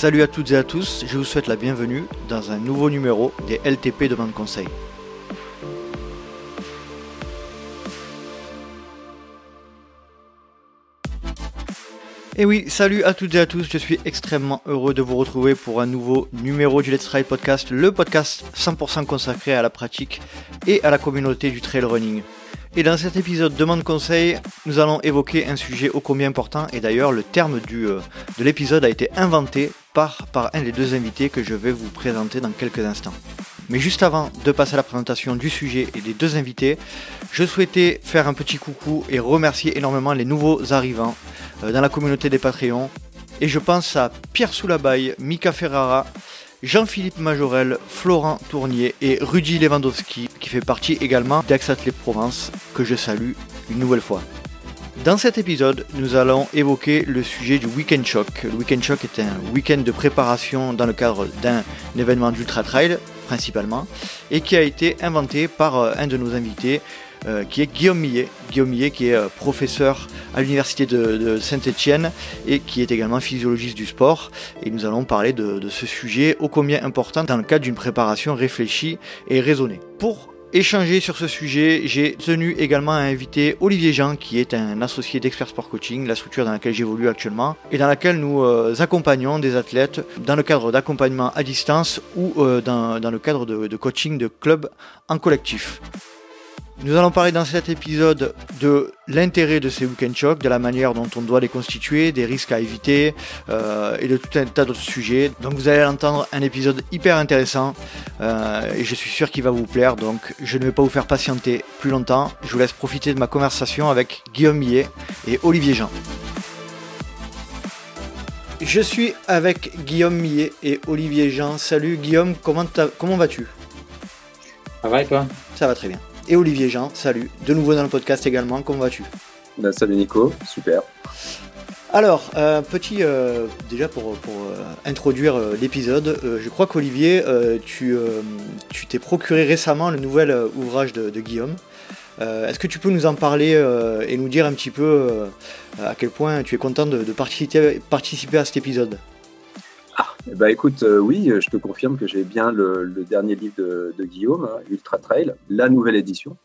Salut à toutes et à tous, je vous souhaite la bienvenue dans un nouveau numéro des LTP Demande Conseil. Et oui, salut à toutes et à tous, je suis extrêmement heureux de vous retrouver pour un nouveau numéro du Let's Ride Podcast, le podcast 100% consacré à la pratique et à la communauté du trail running. Et dans cet épisode Demande Conseil, nous allons évoquer un sujet ô combien important, et d'ailleurs le terme du, euh, de l'épisode a été inventé par, par un des deux invités que je vais vous présenter dans quelques instants. Mais juste avant de passer à la présentation du sujet et des deux invités, je souhaitais faire un petit coucou et remercier énormément les nouveaux arrivants euh, dans la communauté des Patreons. Et je pense à Pierre Soulabaille, Mika Ferrara, Jean-Philippe Majorel, Florent Tournier et Rudy Lewandowski, qui fait partie également d'Aix Athlètes Provence, que je salue une nouvelle fois. Dans cet épisode, nous allons évoquer le sujet du Weekend Shock. Le Weekend Shock est un week-end de préparation dans le cadre d'un événement d'ultra trail principalement et qui a été inventé par euh, un de nos invités euh, qui est Guillaume Millet. Guillaume Millet qui est euh, professeur à l'université de, Saint-Étienne et qui est également physiologiste du sport. Et nous allons parler de, de ce sujet ô combien important dans le cadre d'une préparation réfléchie et raisonnée. Pour échanger sur ce sujet. J'ai tenu également à inviter Olivier Jean, qui est un associé d'Expert Sport Coaching, la structure dans laquelle j'évolue actuellement, et dans laquelle nous euh, accompagnons des athlètes dans le cadre d'accompagnement à distance ou euh, dans, le cadre de, de coaching de clubs en collectif. Nous allons parler dans cet épisode de l'intérêt de ces week-end shocks, de la manière dont on doit les constituer, des risques à éviter euh, et de tout un tas d'autres sujets. Donc vous allez entendre un épisode hyper intéressant euh, et je suis sûr qu'il va vous plaire. Donc je ne vais pas vous faire patienter plus longtemps. Je vous laisse profiter de ma conversation avec Guillaume Millet et Olivier Jean. Je suis avec Guillaume Millet et Olivier Jean. Salut Guillaume, comment, comment vas-tu? Ça va et toi? Ça va très bien et Olivier Jean. Salut, de nouveau dans le podcast également, comment vas-tu? Ben, Salut Nico, super. Alors, euh, petit, euh, déjà pour, euh, introduire l'épisode, je crois qu'Olivier, tu t'es procuré récemment le nouvel ouvrage de, Guillaume. Est-ce que tu peux nous en parler et nous dire un petit peu à quel point tu es content de, de participer, participer à cet épisode? Bah écoute, euh, oui, je te confirme que j'ai bien le, dernier livre de, Guillaume, hein, Ultra Trail, la nouvelle édition.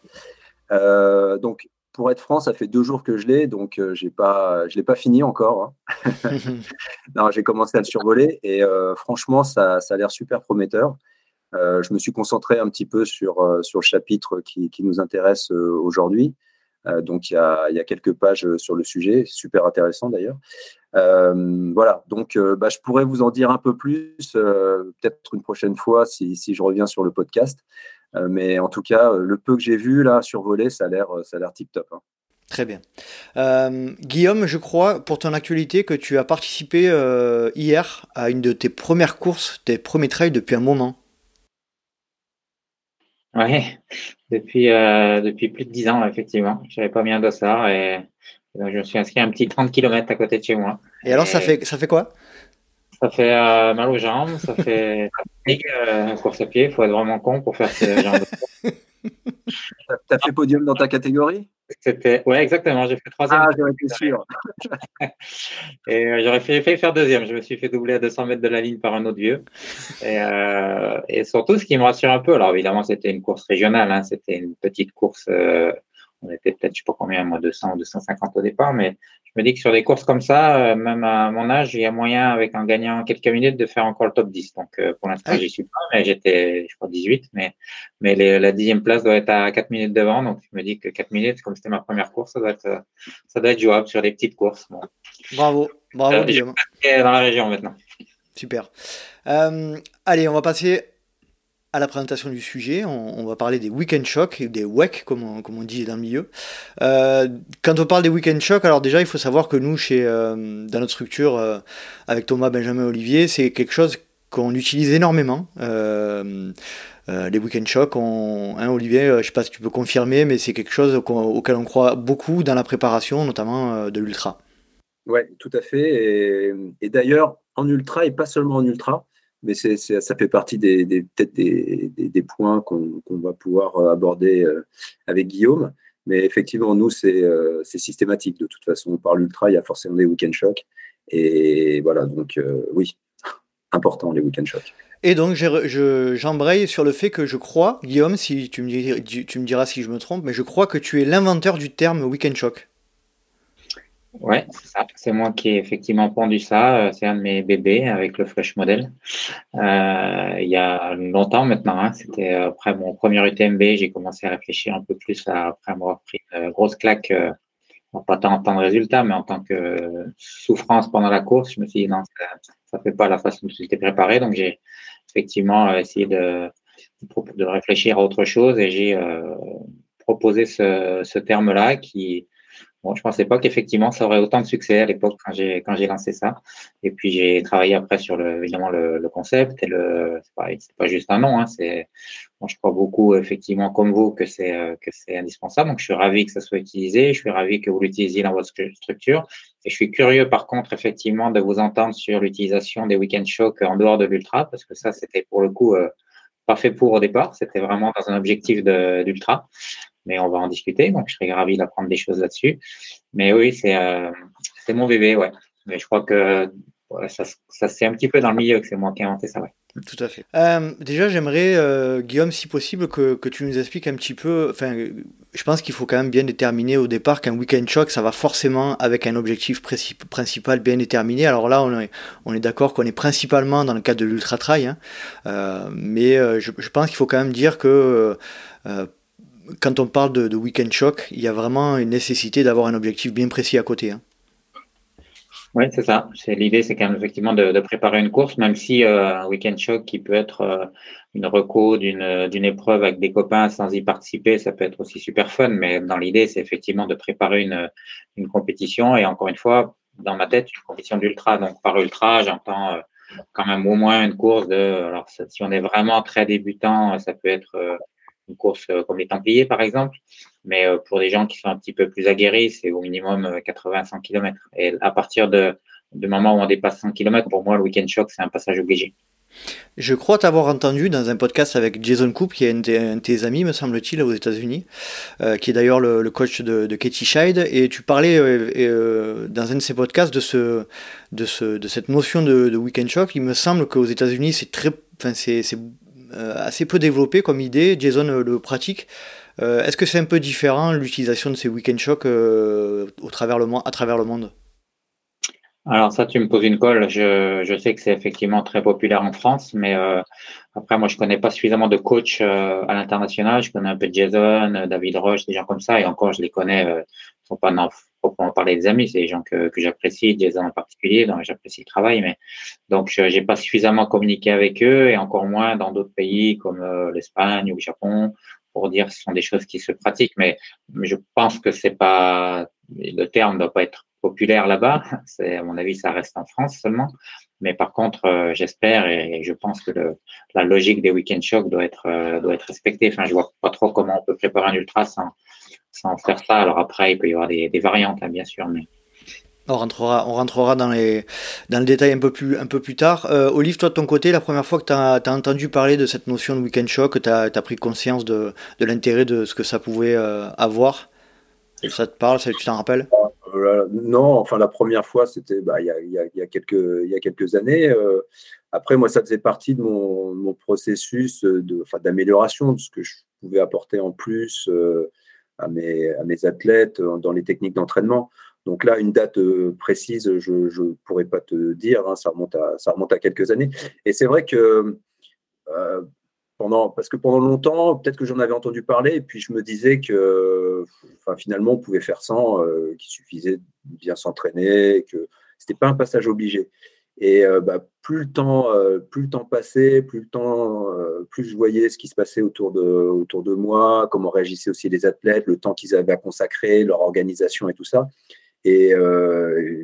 Euh, donc, pour être franc, ça fait deux jours que je l'ai, donc euh, j'ai pas, je l'ai pas fini encore. Hein. non, j'ai commencé à le survoler et franchement, ça, ça a l'air super prometteur. je me suis concentré un petit peu sur, sur le chapitre qui, qui nous intéresse aujourd'hui. Donc, il y, a, quelques pages sur le sujet, super intéressant d'ailleurs. Euh, voilà, donc euh, bah, je pourrais vous en dire un peu plus, euh, peut-être une prochaine fois si, je reviens sur le podcast. mais en tout cas, le peu que j'ai vu là survoler, ça a l'air, ça a l'air tip top. Hein. Très bien. Guillaume, je crois pour ton actualité que tu as participé hier à une de tes premières courses, tes premiers trails depuis un moment. Oui, depuis, depuis plus de dix ans, effectivement. Je n'avais pas mis un dossard et je me suis inscrit un petit 30 km à côté de chez moi. Et alors, ça, fait, ça fait quoi? Ça fait euh, mal aux jambes, ça fait euh, course à pied. Il faut être vraiment con pour faire ce genre de T'as fait podium dans ta catégorie? C'était, ouais, exactement. J'ai fait troisième. Ah, j'aurais été sûr. et euh, j'aurais fait, faire deuxième. Je me suis fait doubler à 200 mètres de la ligne par un autre vieux. Et, euh, et surtout, ce qui me rassure un peu, alors évidemment, c'était une course régionale. Hein, c'était une petite course euh, on était peut-être, je sais pas combien, moi, 200 ou 250 au départ, mais je me dis que sur des courses comme ça, euh, même à mon âge, il y a moyen, avec un gagnant quelques minutes, de faire encore le top 10. Donc, euh, pour l'instant, j'y suis pas, mais j'étais, je crois, 18, mais, mais la dixième place doit être à 4 minutes devant. Donc, je me dis que 4 minutes, comme c'était ma première course, ça doit être, ça doit être jouable sur les petites courses. Bravo, bravo, euh, Guillaume. dans la région maintenant. Super. allez, on va passer à la présentation du sujet. On, va parler des week-end shocks, des WEC, comme on, dit dans le milieu. Euh, quand on parle des week-end shocks, alors déjà, il faut savoir que nous, chez, euh, dans notre structure, euh, avec Thomas, Benjamin, Olivier, c'est quelque chose qu'on utilise énormément. les week-end shocks, on, hein, Olivier, je ne sais pas si tu peux confirmer, mais c'est quelque chose auquel on croit beaucoup dans la préparation, notamment de l'ultra. Oui, tout à fait. Et d'ailleurs, en ultra, et pas seulement en ultra, mais ça fait partie des, peut-être des, points qu'on, va pouvoir euh, aborder euh, avec Guillaume. Mais effectivement, nous, euh, c'est, systématique. De toute façon, on parle ultra, il y a forcément des week-end shocks. Et voilà, donc oui, important les week-end shocks. Et donc j'embraye sur le fait que je crois, Guillaume, si tu me, tu me diras si je me trompe, mais je crois que tu es l'inventeur du terme week-end shock. Ouais, c'est ça. C'est moi qui ai effectivement pendu ça. Euh, c'est un de mes bébés avec le Fresh Model. Euh, il y a longtemps maintenant. Hein. C'était après mon premier UTMB. J'ai commencé à réfléchir un peu plus après avoir pris une grosse claque. Euh, pas tant en tant de résultats, mais en tant que souffrance pendant la course. Je me suis dit non, ça ne fait pas la façon dont j'étais préparé. Donc j'ai effectivement essayé de, de réfléchir à autre chose et j'ai proposé ce, ce terme-là qui Bon, je pensais pas qu'effectivement ça aurait autant de succès à l'époque quand j'ai quand j'ai lancé ça. Et puis j'ai travaillé après sur le évidemment le, le concept et le c'est pas, pas juste un nom. Hein, c'est bon, je crois beaucoup effectivement comme vous que c'est euh, que c'est indispensable. Donc je suis ravi que ça soit utilisé. Je suis ravi que vous l'utilisiez dans votre structure. Et je suis curieux par contre effectivement de vous entendre sur l'utilisation des week-end shocks en dehors de l'ultra parce que ça c'était pour le coup euh, pas fait pour au départ. C'était vraiment dans un objectif d'ultra mais on va en discuter. Donc, je serais ravi d'apprendre des choses là-dessus. Mais oui, c'est euh, mon bébé, ouais. Mais je crois que ça, ça c'est un petit peu dans le milieu que c'est moi qui ai inventé ça, ouais. Tout à fait. Euh, déjà, j'aimerais, euh, Guillaume, si possible, que, que, tu nous expliques un petit peu. Enfin, je pense qu'il faut quand même bien déterminer au départ qu'un week-end shock, ça va forcément avec un objectif principal bien déterminé. Alors là, on est, on est d'accord qu'on est principalement dans le cadre de l'ultra trail, hein. mais je, pense qu'il faut quand même dire que quand on parle de, week-end shock, il y a vraiment une nécessité d'avoir un objectif bien précis à côté. Hein. Oui, c'est ça. L'idée, c'est quand même effectivement de, préparer une course, même si euh, un week-end choc qui peut être euh, une reco d'une d'une épreuve avec des copains sans y participer, ça peut être aussi super fun. Mais dans l'idée, c'est effectivement de préparer une compétition et encore une fois, dans ma tête, une compétition d'ultra. Donc par ultra, j'entends euh, quand même au moins une course de. Alors si on est vraiment très débutant, ça peut être une course euh, comme les Templiers, par exemple. Mais euh, pour des gens qui sont un petit peu plus aguerris, c'est au minimum 80-100 euh, km. Et à partir de, du moment où on dépasse 100 km, pour moi, le week-end shock, c'est un passage obligé. Je crois t'avoir entendu dans un podcast avec Jason Coop, qui est un de, tes amis, me semble-t-il, aux États-Unis, qui est d'ailleurs le, coach de, Katie Scheid, et tu parlais dans un de ces podcasts de, ce, de, ce, de cette notion de, de week-end shock. Il me semble qu'aux États-Unis, c'est très, enfin, c'est assez peu développé comme idée. Jason euh, le pratique. Euh, est-ce que c'est un peu différent l'utilisation de ces week-end shocks le, à travers le monde? Alors ça, tu me poses une colle. Je, je sais que c'est effectivement très populaire en France, mais après, moi, je connais pas suffisamment de coachs à l'international. Je connais un peu Jason, David Roche, des gens comme ça, et encore, je les connais. Euh, sont pas non, proprement parler des amis, c'est des gens que, que j'apprécie, Jason en particulier, donc j'apprécie le travail, mais donc j'ai pas suffisamment communiqué avec eux et encore moins dans d'autres pays comme euh, l'Espagne ou le Japon pour dire ce sont des choses qui se pratiquent, mais je pense que c'est pas le terme ne doit pas être populaire là-bas. C'est à mon avis, ça reste en France seulement. Mais par contre, euh, j'espère et, je pense que la logique des week-end shocks doit être euh, doit être respectée. Enfin, je vois pas trop comment on peut préparer un ultra sans faire ça. Alors après, il peut y avoir des, variantes, hein, bien sûr, mais. On rentrera, on rentrera dans, les, dans le détail un peu plus, un peu plus tard. Euh, Olive, toi de ton côté, la première fois que tu as, entendu parler de cette notion de week-end shock, tu as, pris conscience de, de l'intérêt de ce que ça pouvait euh, avoir, ça te parle, ça, tu t'en rappelles? Euh, Non, enfin la première fois, c'était il y, a, quelques, années. Euh, après, moi, ça faisait partie de mon, processus d'amélioration, de, ce que je pouvais apporter en plus à mes, à mes athlètes euh, dans les techniques d'entraînement. Donc là, une date euh, précise, je ne pourrais pas te dire, hein, ça, remonte à, quelques années. Et c'est vrai que euh, parce que pendant longtemps, peut-être que j'en avais entendu parler, et puis je me disais que finalement, on pouvait faire sans, qu'il suffisait de bien s'entraîner, que ce n'était pas un passage obligé. Et euh, bah, plus le temps, euh, plus le temps passait, plus le temps, euh, plus je voyais ce qui se passait autour de, autour de moi, comment réagissaient aussi les athlètes, le temps qu'ils avaient à consacrer, leur organisation et tout ça. Et,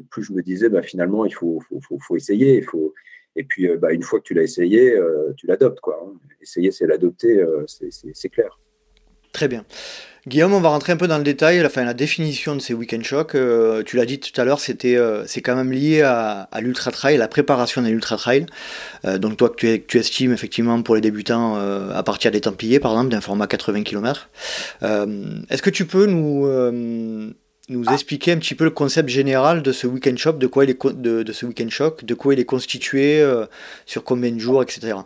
plus je me disais, bah, finalement, il faut, faut, faut, faut essayer. Il faut... Et puis, bah, une fois que tu l'as essayé, tu l'adoptes. Quoi. Hein. Essayer, c'est l'adopter, c'est clair. Très bien. Guillaume, on va rentrer un peu dans le détail, la, la définition de ces week-end shocks. Euh, tu l'as dit tout à l'heure, c'était, euh, c'est quand même lié à, à l'ultra trail, la préparation d'un ultra trail. Euh, donc toi, que tu, tu, estimes effectivement pour les débutants à partir des Templiers, par exemple, d'un format 80 km. Est-ce que tu peux nous nous expliquer un petit peu le concept général de ce week-end shop, de quoi il est de, de ce week-end shock, de quoi il est constitué, sur combien de jours, etc.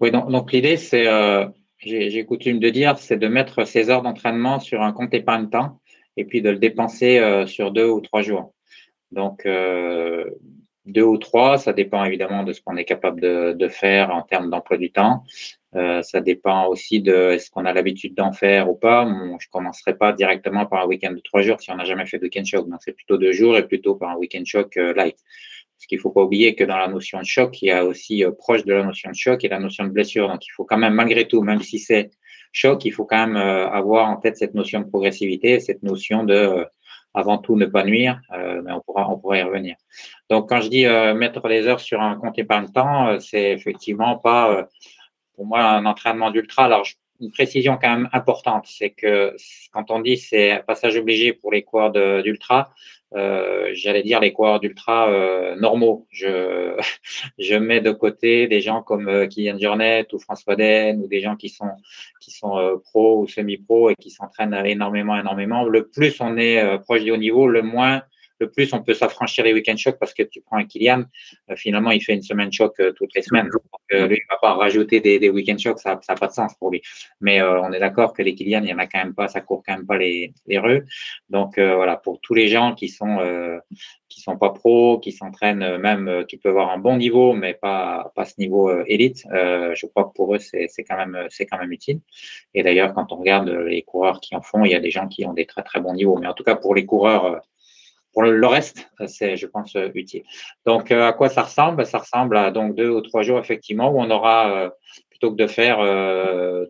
Oui, donc, donc l'idée, c'est, j'ai coutume de dire, c'est de mettre ses heures d'entraînement sur un compte épargne-temps et puis de le dépenser sur deux ou trois jours. Donc, deux ou trois, ça dépend évidemment de ce qu'on est capable de, de, faire en termes d'emploi du temps. Euh, ça dépend aussi de est-ce qu'on a l'habitude d'en faire ou pas. je commencerai pas directement par un week-end de trois jours si on n'a jamais fait de week-end choc. Donc, c'est plutôt deux jours et plutôt par un week-end choc euh, light. Parce qu'il faut pas oublier que dans la notion de choc, il y a aussi euh, proche de la notion de choc et la notion de blessure. Donc, il faut quand même, malgré tout, même si c'est choc, il faut quand même avoir en tête cette notion de progressivité, cette notion de avant tout ne pas nuire, euh, mais on pourra, on pourra y revenir. Donc, quand je dis mettre les heures sur un compte épargne-temps, euh, c'est effectivement pas, pour moi, un entraînement d'ultra. Alors, une précision quand même importante, c'est que quand on dit c'est passage obligé pour les coureurs d'ultra, euh, j'allais dire les coureurs d'ultra euh, normaux. Je, mets de côté des gens comme euh, Kylian Jornet ou François Den ou des gens qui sont qui sont pro ou semi-pro et qui s'entraînent énormément, énormément. Le plus on est proche du haut niveau, le moins plus on peut s'affranchir les week-end chocs parce que tu prends un Kylian, euh, finalement, il fait une semaine choc euh, toutes les semaines. Donc, euh, lui, il va pas rajouter des, des week-end chocs, ça n'a pas de sens pour lui. Mais on est d'accord que les Kylian, il y en a quand même pas, ça court quand même pas les, les rues. Donc voilà, pour tous les gens qui sont qui sont pas pros, qui s'entraînent même, qui peuvent avoir un bon niveau, mais pas pas ce niveau élite, je crois que pour eux c'est c'est quand même c'est quand même utile. Et d'ailleurs, quand on regarde les coureurs qui en font, il y a des gens qui ont des très très bons niveaux. Mais en tout cas, pour les coureurs pour le reste, c'est, je pense, euh, utile. Donc, euh, à quoi ça ressemble? Ça ressemble à donc deux ou trois jours, effectivement, où on aura, euh, plutôt que de faire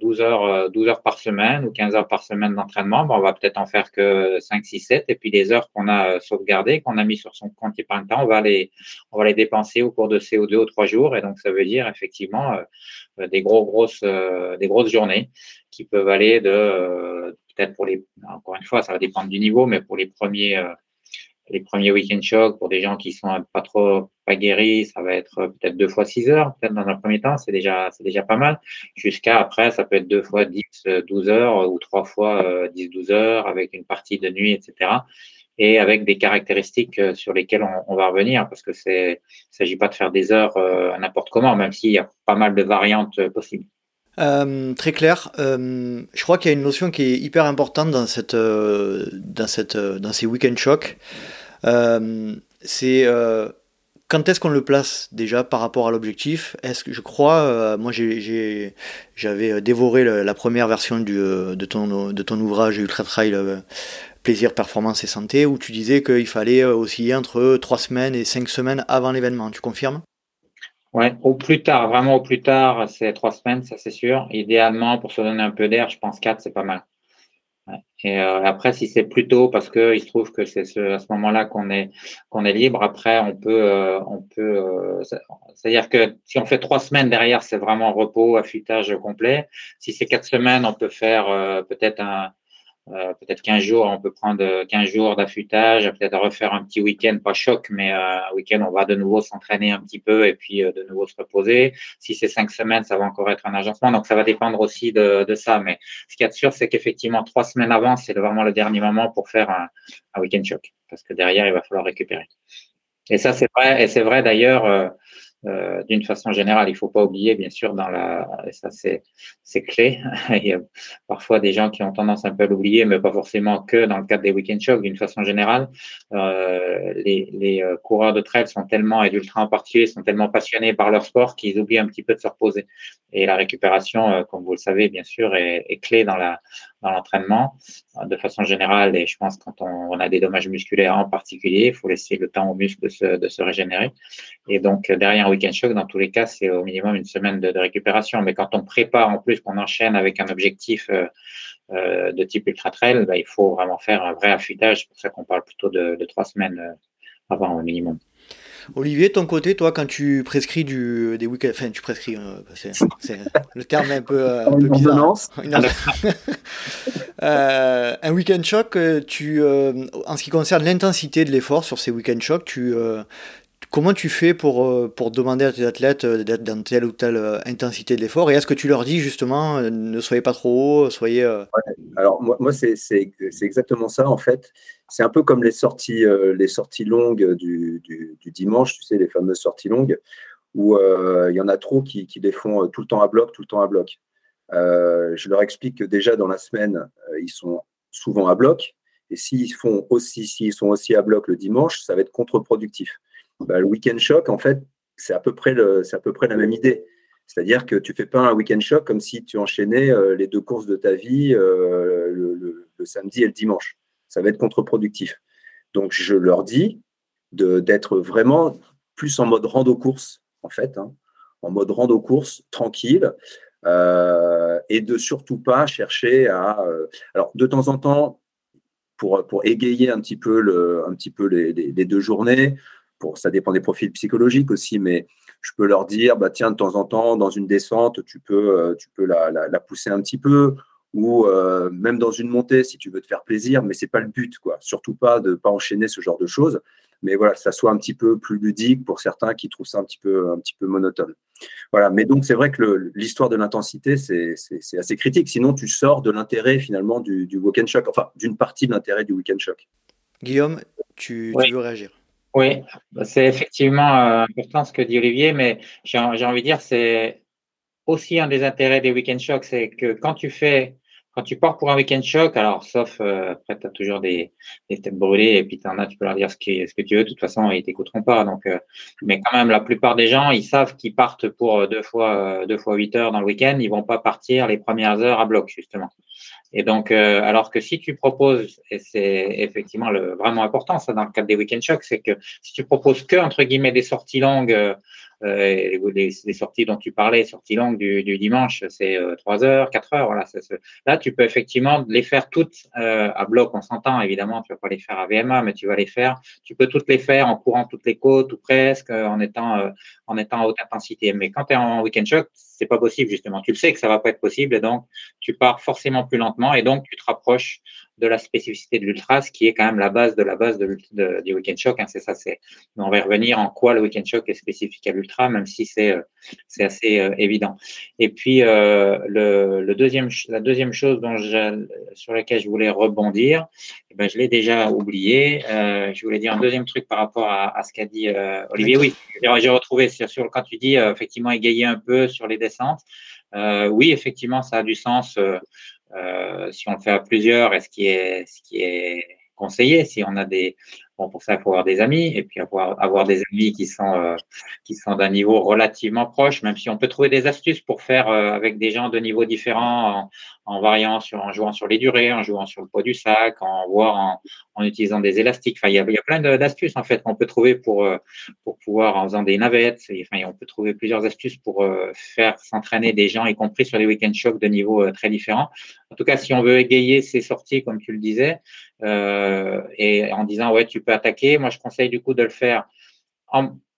12 heures, 12 heures par semaine ou 15 heures par semaine d'entraînement, ben, on va peut-être en faire que 5, 6, 7. Et puis, les heures qu'on a sauvegardées, qu'on a mis sur son compte épargne-temps, on va les, on va les dépenser au cours de ces deux ou trois jours. Et donc, ça veut dire, effectivement, des gros, grosses, des grosses journées qui peuvent aller de, peut-être pour les, encore une fois, ça va dépendre du niveau, mais pour les premiers, les premiers week-end chocs pour des gens qui sont pas trop pas guéris, ça va être peut-être deux fois six heures, peut-être dans un premier temps, c'est déjà c'est déjà pas mal. Jusqu'à après, ça peut être deux fois dix, douze heures ou trois fois euh, dix, douze heures avec une partie de nuit, etc. Et avec des caractéristiques euh, sur lesquelles on, va revenir, parce que c'est, s'agit pas de faire des heures euh, n'importe comment, même s'il y a pas mal de variantes possibles. Euh, très clair. Euh, je crois qu'il y a une notion qui est hyper importante dans, cette, euh, dans, cette, dans ces week-end shocks. c'est quand est-ce qu'on le place déjà par rapport à l'objectif? Est-ce que je crois, moi j'avais dévoré la première version du, de, ton, de ton ouvrage Ultra Trail Plaisir, Performance et Santé, où tu disais qu'il fallait osciller entre 3 semaines et 5 semaines avant l'événement. Tu confirmes? Ouais, au plus tard, vraiment au plus tard, c'est trois semaines, ça c'est sûr. Idéalement, pour se donner un peu d'air, je pense quatre, c'est pas mal. Et euh, après, si c'est plus tôt, parce que il se trouve que c'est ce, à ce moment-là qu'on est qu'on est libre. Après, on peut euh, on peut, euh, c'est-à-dire que si on fait trois semaines derrière, c'est vraiment repos, affûtage complet. Si c'est quatre semaines, on peut faire peut-être un euh, peut-être 15 jours, on peut prendre 15 jours d'affûtage, peut-être refaire un petit week-end, pas choc, mais euh, week-end, on va de nouveau s'entraîner un petit peu et puis euh, de nouveau se reposer. Si c'est cinq semaines, ça va encore être un agencement, donc ça va dépendre aussi de, de ça. Mais ce qui est sûr, c'est qu'effectivement, trois semaines avant, c'est vraiment le dernier moment pour faire un, un week-end choc, parce que derrière, il va falloir récupérer. Et ça, c'est vrai, et c'est vrai d'ailleurs. Euh, d'une façon générale, il faut pas oublier, bien sûr, dans la, ça c'est clé. il y a parfois des gens qui ont tendance un peu à l'oublier, mais pas forcément que dans le cadre des week-end shocks. D'une façon générale, euh, les, les euh, coureurs de trail sont tellement et d'ultra en particulier sont tellement passionnés par leur sport qu'ils oublient un petit peu de se reposer. Et la récupération, comme vous le savez, bien sûr, est, clé dans la dans l'entraînement de façon générale. Et je pense quand on, a des dommages musculaires en particulier, il faut laisser le temps aux muscles de se, de se régénérer. Et donc, derrière week-end choc, dans tous les cas, c'est au minimum une semaine de, récupération. Mais quand on prépare en plus, qu'on enchaîne avec un objectif euh, euh, de type ultra trail, bah, il faut vraiment faire un vrai affûtage. C'est pour ça qu'on parle plutôt de, de trois semaines euh, avant au minimum. Olivier, ton côté, toi, quand tu prescris du, des week-ends, enfin, tu prescris, euh, c'est, le terme est un peu, euh, un peu bizarre. euh, un week-end choc, euh, tu, en ce qui concerne l'intensité de l'effort sur ces week-end chocs, tu, Comment tu fais pour, euh, pour demander à tes athlètes euh, d'être dans telle ou telle euh, intensité de l'effort Et est-ce que tu leur dis justement, ne soyez pas trop haut, soyez... Alors moi, moi c'est exactement ça en fait. C'est un peu comme les sorties, les sorties longues du, du, dimanche, tu sais, les fameuses sorties longues, où il y en a trop qui, qui, les font tout le temps à bloc, tout le temps à bloc. je leur explique que déjà dans la semaine, ils sont souvent à bloc. Et s'ils font aussi, s'ils sont aussi à bloc le dimanche, ça va être contre-productif. Bah, le week-end choc, en fait, c'est à, peu près à peu près la même idée. C'est-à-dire que tu ne fais pas un week-end choc comme si tu enchaînais euh, les deux courses de ta vie euh, le, samedi et le dimanche. Ça va être contre-productif. Donc, je leur dis d'être vraiment plus en mode rando-course, en fait, hein, en mode rando-course, tranquille, euh, et de surtout pas chercher à. alors, de temps en temps, pour, pour égayer un petit peu, le, un petit peu les, les deux journées, ça dépend des profils psychologiques aussi, mais je peux leur dire, bah, tiens, de temps en temps, dans une descente, tu peux, euh, tu peux la, pousser un petit peu, ou euh, même dans une montée, si tu veux te faire plaisir, mais c'est pas le but, quoi. Surtout pas de pas enchaîner ce genre de choses, mais voilà, ça soit un petit peu plus ludique pour certains qui trouvent ça un petit peu, un petit peu monotone. Voilà, mais donc c'est vrai que l'histoire de l'intensité, c'est assez critique. Sinon, tu sors de l'intérêt finalement du, du walk and shock, enfin d'une partie de l'intérêt du week-end shock. Guillaume, tu veux réagir? Oui, bah, c'est effectivement euh, important ce que dit Olivier, mais j'ai envie de dire, c'est aussi un des intérêts des week-end shocks, c'est que quand tu fais, quand tu pars pour un week-end shock, alors sauf euh, après tu as toujours des, des, têtes brûlées et puis tu en as, tu peux leur dire ce, qui, ce que tu veux, de toute façon ils t'écouteront pas. Donc, euh, mais quand même la plupart des gens, ils savent qu'ils partent pour deux fois deux fois huit heures dans le week-end, ils vont pas partir les premières heures à bloc justement. Et donc, euh, alors que si tu proposes, et c'est effectivement le, vraiment important ça dans le cadre des week-end shocks, c'est que si tu proposes que entre guillemets des sorties longues, euh, euh les, sorties dont tu parlais, sorties longues du, du dimanche, c'est euh, 3 heures, 4 heures, voilà. là, tu peux effectivement les faire toutes euh, à bloc, on s'entend évidemment, tu vas pas les faire à VMA, mais tu vas les faire, tu peux toutes les faire en courant toutes les côtes ou presque, en étant en étant à haute intensité. Mais quand tu es en week-end shock, c'est pas possible justement. Tu le sais que ça va pas être possible et donc tu pars forcément plus lentement et donc tu te rapproches de la spécificité de l'ultra, ce qui est quand même la base de la base de, du week-end shock. Hein, c'est ça. C'est. On va y revenir en quoi le week-end shock est spécifique à l'ultra, même si c'est euh, c'est assez euh, évident. Et puis euh, le, le, deuxième la deuxième chose dont sur laquelle je voulais rebondir, eh ben, je l'ai déjà oublié. je voulais dire un deuxième truc par rapport à, à ce qu'a dit Olivier. Oui, j'ai retrouvé sur, sur quand tu dis effectivement égayer un peu sur les descentes. oui, effectivement, ça a du sens. Euh, si on le fait à plusieurs, est ce qui est, ce qui est conseillé, si on a des, Bon, pour ça, il faut avoir des amis et puis avoir, avoir des amis qui sont, euh, qui sont d'un niveau relativement proche, même si on peut trouver des astuces pour faire euh, avec des gens de niveaux différents en, en, variant sur, en jouant sur les durées, en jouant sur le poids du sac, en voire en, en utilisant des élastiques. Enfin, il y a, il y a plein d'astuces en fait qu'on peut trouver pour, euh, pour pouvoir en faisant des navettes. enfin, on peut trouver plusieurs astuces pour faire s'entraîner des gens, y compris sur les week-end shocks de niveaux très différents. En tout cas, si on veut égayer ces sorties, comme tu le disais, euh, et en disant ouais, tu peux attaquer. Moi, je conseille du coup de le faire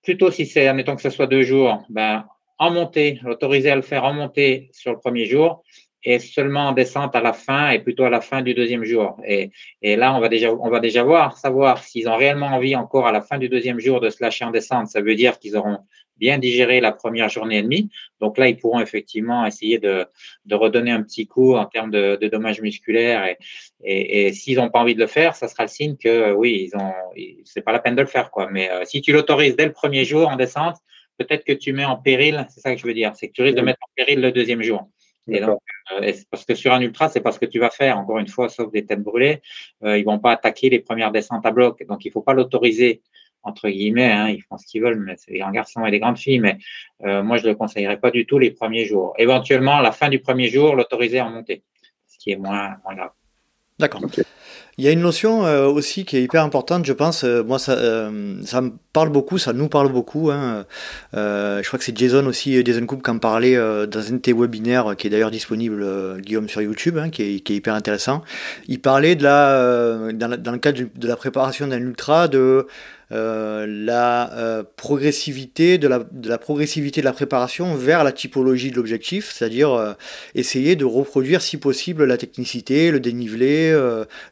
plutôt si c'est, admettons que ce soit deux jours, ben, en montée, l'autoriser à le faire en montée sur le premier jour et seulement en descente à la fin et plutôt à la fin du deuxième jour. Et, et là, on va déjà, on va déjà voir, savoir s'ils ont réellement envie encore à la fin du deuxième jour de se lâcher en descente. Ça veut dire qu'ils auront bien digéré la première journée et demie. Donc là, ils pourront effectivement essayer de, de redonner un petit coup en termes de, de dommages musculaires. Et, et, et s'ils n'ont pas envie de le faire, ça sera le signe que oui, ils ont, c'est pas la peine de le faire, quoi. Mais euh, si tu l'autorises dès le premier jour en descente, peut-être que tu mets en péril, c'est ça que je veux dire, c'est que tu risques de mettre en péril le deuxième jour. Et donc, euh, parce que sur un ultra, c'est parce que tu vas faire, encore une fois, sauf des têtes brûlées, euh, ils vont pas attaquer les premières descentes à bloc. Donc, il faut pas l'autoriser entre guillemets, hein, ils font ce qu'ils veulent, mais c'est des grands garçons et des grandes filles, mais euh, moi, je ne le conseillerais pas du tout les premiers jours. Éventuellement, à la fin du premier jour, l'autoriser à monter, ce qui est moins, moins grave. D'accord. Il y a une notion euh, aussi qui est hyper importante, je pense. Euh, moi, ça, ça me parle beaucoup, ça nous parle beaucoup. Hein. je crois que c'est Jason aussi, Jason Coop, qui en parlait dans un de tes webinaires, qui est d'ailleurs disponible, Guillaume, sur YouTube, hein, qui, est, qui, est, hyper intéressant. Il parlait de la, dans, dans le cadre de la préparation d'un ultra, de euh, la euh, progressivité de la, de la, progressivité de la préparation vers la typologie de l'objectif, c'est-à-dire euh, essayer de reproduire si possible la technicité, le dénivelé,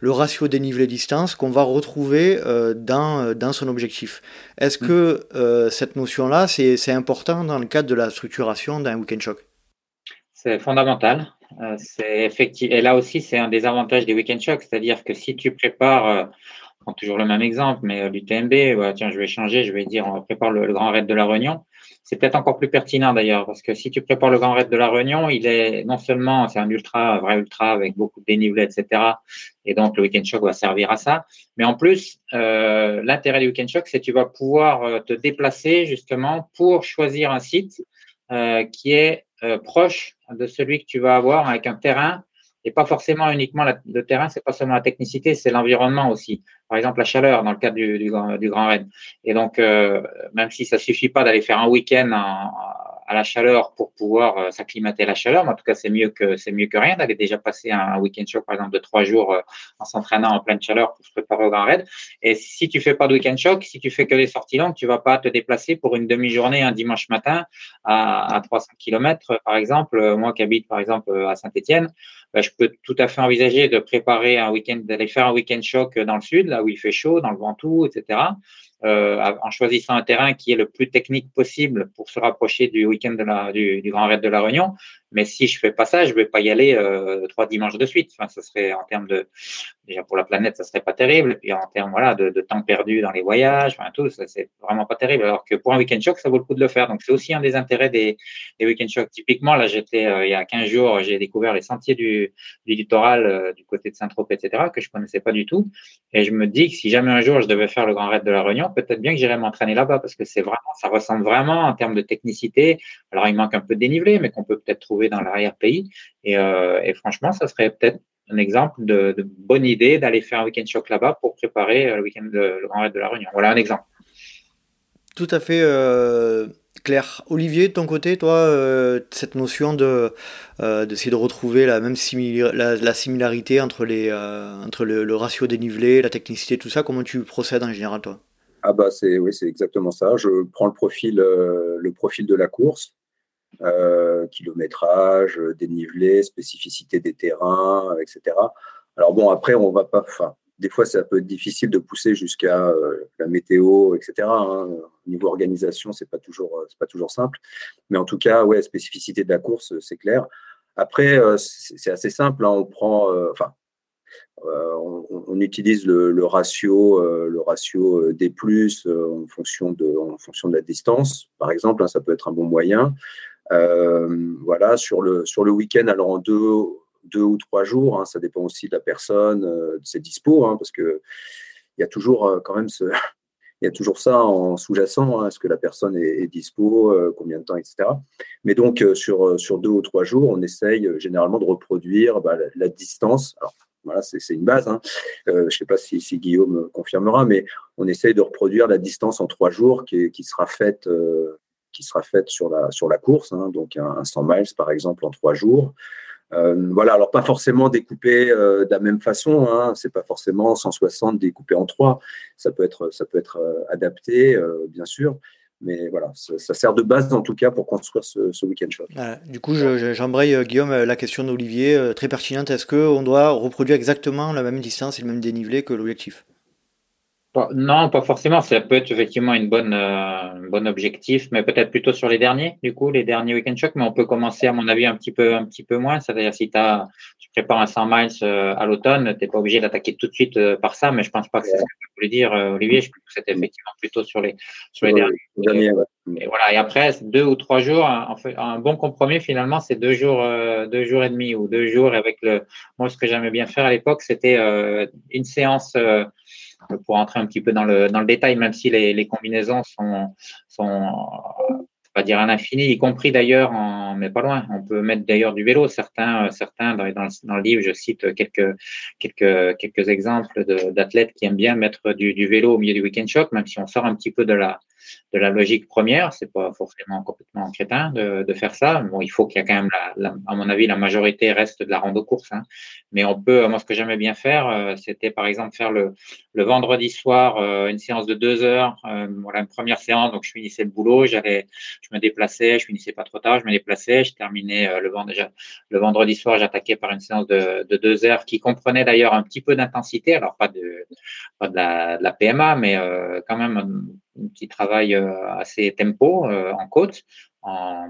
le ratio dénivelé-distance qu'on va retrouver dans, dans son objectif. Est-ce mm. que cette notion-là, c'est important dans le cadre de la structuration d'un week-end shock C'est fondamental. c'est effectivement, et là aussi, c'est un des avantages des week-end shocks, c'est-à-dire que si tu prépares prends toujours le même exemple, mais l'UTMB, tiens, je vais changer, je vais dire, on prépare le, grand raid de la Réunion. C'est peut-être encore plus pertinent d'ailleurs, parce que si tu prépares le grand raid de la Réunion, il est non seulement, c'est un ultra, un vrai ultra avec beaucoup de dénivelé, etc. Et donc, le week-end shock va servir à ça. Mais en plus, euh, l'intérêt du week-end shock, c'est que tu vas pouvoir euh, te déplacer justement pour choisir un site euh, qui est proche de celui que tu vas avoir avec un terrain et pas forcément uniquement le terrain, c'est pas seulement la technicité, c'est l'environnement aussi. Par exemple, la chaleur dans le cadre du, du, du Grand Raid. Et donc, euh, même si ça suffit pas d'aller faire un week-end en, à la chaleur pour pouvoir euh, s'acclimater à la chaleur. Mais en tout cas, c'est mieux que c'est mieux que rien d'aller déjà passer un, week-end shock, par exemple, de trois jours euh, en s'entraînant en pleine chaleur pour se préparer au grand raid. Et si tu fais pas de week-end shock, si tu fais que des sorties longues, tu vas pas te déplacer pour une demi-journée un dimanche matin à, à 300 km, par exemple. Euh, moi qui habite, par exemple, à Saint-Étienne, ben, je peux tout à fait envisager de préparer un week-end, d'aller faire un week-end choc dans le sud, là où il fait chaud, dans le Ventoux, etc euh, en choisissant un terrain qui est le plus technique possible pour se rapprocher du week-end du, du, Grand Raid de la Réunion. Mais si je fais pas ça, je vais pas y aller euh, trois dimanches de suite. Enfin, ce serait en termes de déjà pour la planète, ça serait pas terrible. Et puis en termes voilà de, temps perdu dans les voyages, enfin tout, ça c'est vraiment pas terrible. Alors que pour un week-end choc, ça vaut le coup de le faire. Donc c'est aussi un des intérêts des, week-end chocs. Typiquement, là j'étais euh, il y a 15 jours, j'ai découvert les sentiers du, du littoral euh, du côté de Saint-Tropez, etc. que je connaissais pas du tout. Et je me dis que si jamais un jour je devais faire le Grand Raid de la Réunion, peut-être bien que j'irais m'entraîner là-bas parce que c'est vraiment, ça ressemble vraiment en termes de technicité. Alors il manque un peu de dénivelé, mais qu'on peut peut-être trouver dans l'arrière-pays. Euh, et, franchement, ça serait peut-être un exemple de, bonne idée d'aller faire un week-end choc là-bas pour préparer euh, le week-end de, le Grand Raid de la Réunion. Voilà un exemple. Tout à fait euh, clair. Olivier, de ton côté, toi, cette notion de d'essayer de retrouver la même la, similarité entre les entre le, ratio dénivelé, la technicité, tout ça, comment tu procèdes en général, toi? Ah bah c'est oui, c'est exactement ça. Je prends le profil le profil de la course euh, kilométrage, dénivelé, spécificité des terrains, etc. Alors bon, après, on va pas. Enfin, des fois, ça peut être difficile de pousser jusqu'à euh, la météo, etc. Hein. Au niveau organisation, c'est pas toujours, euh, pas toujours simple. Mais en tout cas, ouais, spécificité de la course, c'est clair. Après, c'est assez simple. Hein. On prend, enfin, on, utilise le, ratio, le ratio des plus en fonction de, en fonction de la distance. Par exemple, hein, ça peut être un bon moyen. Euh, voilà, sur le, sur le week-end, alors en deux, deux ou trois jours, hein, ça dépend aussi de la personne, euh, de ses dispos, hein, parce que il y a toujours euh, quand même il y a toujours ça en sous-jacent, hein, est-ce que la personne est, dispo, combien de temps, etc. Mais donc, sur, sur deux ou trois jours, on essaye généralement de reproduire bah, la, distance. Alors, voilà, c'est une base. je ne sais pas si, si, Guillaume confirmera, mais on essaye de reproduire la distance en trois jours qui, qui sera faite qui sera faite sur la, sur la course, hein, donc un, 100 miles par exemple en trois jours. Euh, voilà, alors pas forcément découpé euh, de la même façon, hein, c'est pas forcément 160 découpé en trois, ça peut être, ça peut être euh, adapté, bien sûr, mais voilà, ça, sert de base en tout cas pour construire ce, week-end shot. du coup, j'embraye Guillaume la question d'Olivier, très pertinente. Est-ce qu'on doit reproduire exactement la même distance et le même dénivelé que l'objectif? Non, pas forcément. Ça peut être effectivement une bonne, euh, un bon objectif, mais peut-être plutôt sur les derniers, du coup, les derniers week-end shocks. Mais on peut commencer, à mon avis, un petit peu, un petit peu moins. C'est-à-dire, si as, tu prépares un 100 miles euh, à l'automne, tu n'es pas obligé d'attaquer tout de suite euh, par ça. Mais je pense pas que c'est ce que tu voulais dire, Olivier. Je pense que c'était effectivement plutôt sur les, sur les derniers. Et voilà. Et après, deux ou trois jours, un, un bon compromis finalement, c'est deux jours, deux jours et demi ou deux jours avec le. Moi, ce que j'aimais bien faire à l'époque, c'était une séance pour entrer un petit peu dans le, dans le détail, même si les, les combinaisons sont, sont pas dire à l'infini, y compris d'ailleurs, mais pas loin. On peut mettre d'ailleurs du vélo. Certains, certains dans, dans, le, dans, le, livre, je cite quelques, quelques, quelques exemples d'athlètes qui aiment bien mettre du, du, vélo au milieu du week-end shock, même si on sort un petit peu de la, de la logique première. C'est pas forcément complètement crétin de, de faire ça. Bon, il faut qu'il y ait quand même, la, à mon avis, la majorité reste de la rando course. Hein. Mais on peut, moi, ce que j'aimais bien faire, euh, c'était par exemple faire le, le vendredi soir euh, une séance de deux heures. Euh, voilà, une première séance, donc je finissais le boulot, j'allais, je me déplaçais, je finissais pas trop tard, je me déplaçais, je terminais le, vendredi, le vendredi soir, j'attaquais par une séance de, de deux heures qui comprenait d'ailleurs un petit peu d'intensité, alors pas de, pas de la, de la PMA, mais quand même un, petit travail assez tempo en côte, en,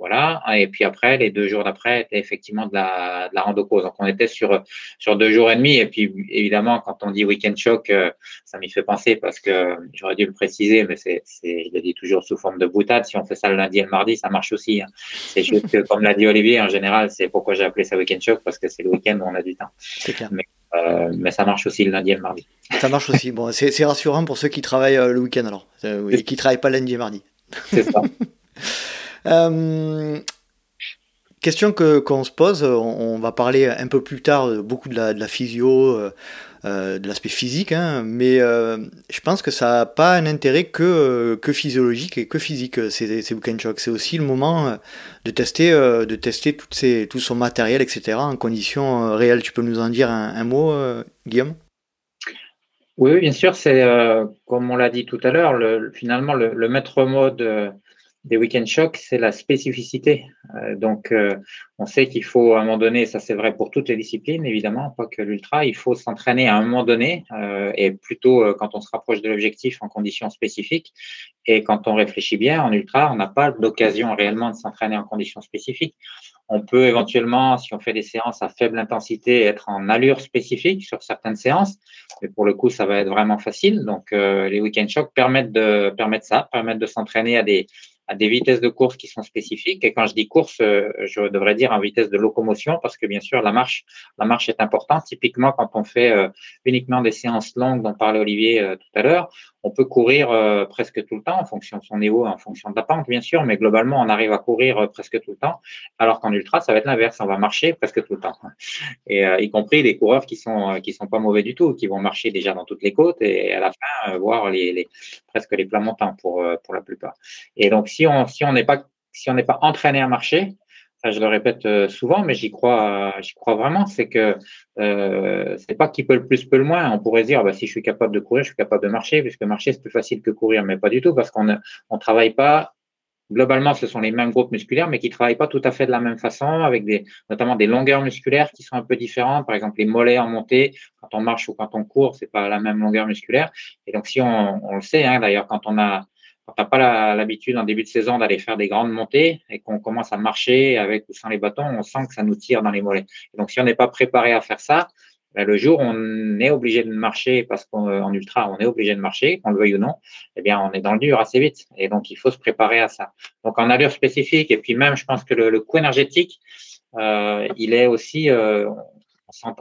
voilà. Et puis après, les deux jours d'après étaient effectivement de la, de la rando cause. Donc on était sur, sur deux jours et demi. Et puis évidemment, quand on dit week-end choc, euh, ça m'y fait penser parce que j'aurais dû le préciser, mais c'est, c'est, je le dis toujours sous forme de boutade. Si on fait ça le lundi et le mardi, ça marche aussi. Hein. C'est juste que, comme l'a dit Olivier, en général, c'est pourquoi j'ai appelé ça week-end choc parce que c'est le week-end où on a du temps. C'est clair. Mais, euh, mais ça marche aussi le lundi et le mardi. Ça marche aussi. Bon, c'est, rassurant pour ceux qui travaillent euh, le week-end alors, et qui travaillent pas lundi et mardi. C'est ça. Euh, question que qu'on se pose, on, va parler un peu plus tard beaucoup de la, de la physio, euh, de l'aspect physique, hein, mais euh, je pense que ça n'a pas un intérêt que, que physiologique et que physique ces, ces. C'est aussi le moment de tester, de tester tout son matériel, etc. en conditions réelles. Tu peux nous en dire un, mot, Guillaume? Oui, bien sûr, c'est comme on l'a dit tout à l'heure, le, finalement le, le maître mot de, des week-end shocks, c'est la spécificité. Euh, donc, euh, on sait qu'il faut à un moment donné, ça c'est vrai pour toutes les disciplines, évidemment, pas que l'ultra, il faut s'entraîner à un moment donné, euh, et plutôt quand on se rapproche de l'objectif en conditions spécifiques. Et quand on réfléchit bien, en ultra, on n'a pas l'occasion réellement de s'entraîner en conditions spécifiques. On peut éventuellement, si on fait des séances à faible intensité, être en allure spécifique sur certaines séances, mais pour le coup, ça va être vraiment facile. Donc, les week-end shocks permettent de permettre ça, permettent de s'entraîner à des à des vitesses de course qui sont spécifiques. Et quand je dis course, euh, je devrais dire en vitesse de locomotion parce que bien sûr, la marche, la marche est importante. Typiquement, quand on fait euh, uniquement des séances longues dont parlait Olivier euh, tout à l'heure, on peut courir presque tout le temps en fonction de son niveau, en fonction de la pente, bien sûr, mais globalement, on arrive à courir presque tout le temps, alors qu'en ultra, ça va être l'inverse, on va marcher presque tout le temps. Et y compris des coureurs qui sont qui sont pas mauvais du tout, qui vont marcher déjà dans toutes les côtes et à la fin voir les, les presque les plats montants pour pour la plupart. Et donc si si on n'est pas entraîné à marcher, je le répète euh, souvent, mais j'y crois, vraiment, c'est que euh, c'est pas qui peut le plus peut le moins. On pourrait dire, bah, si je suis capable de courir, je suis capable de marcher, puisque marcher c'est plus facile que courir, mais pas du tout, parce qu'on ne travaille pas. Globalement, ce sont les mêmes groupes musculaires, mais qui travaillent pas tout à fait de la même façon, avec notamment des longueurs musculaires qui sont un peu différentes. Par exemple, les mollets en montée, quand on marche ou quand on court, c'est pas la même longueur musculaire. Et donc, si on, on le sait, hein, d'ailleurs, quand on a n'as pas l'habitude en début de saison d'aller faire des grandes montées et qu'on commence à marcher avec ou sans les bâtons, on sent que ça nous tire dans les mollets. donc, si on n'est pas préparé à faire ça, ben, le jour où on est obligé de marcher, parce qu'en ultra, on est obligé de marcher, qu'on le veuille ou non, eh bien, on est dans le dur assez vite. Et donc, il faut se préparer à ça. Donc, en allure spécifique, et puis même, je pense que le, coût énergétique, euh, il est aussi, euh,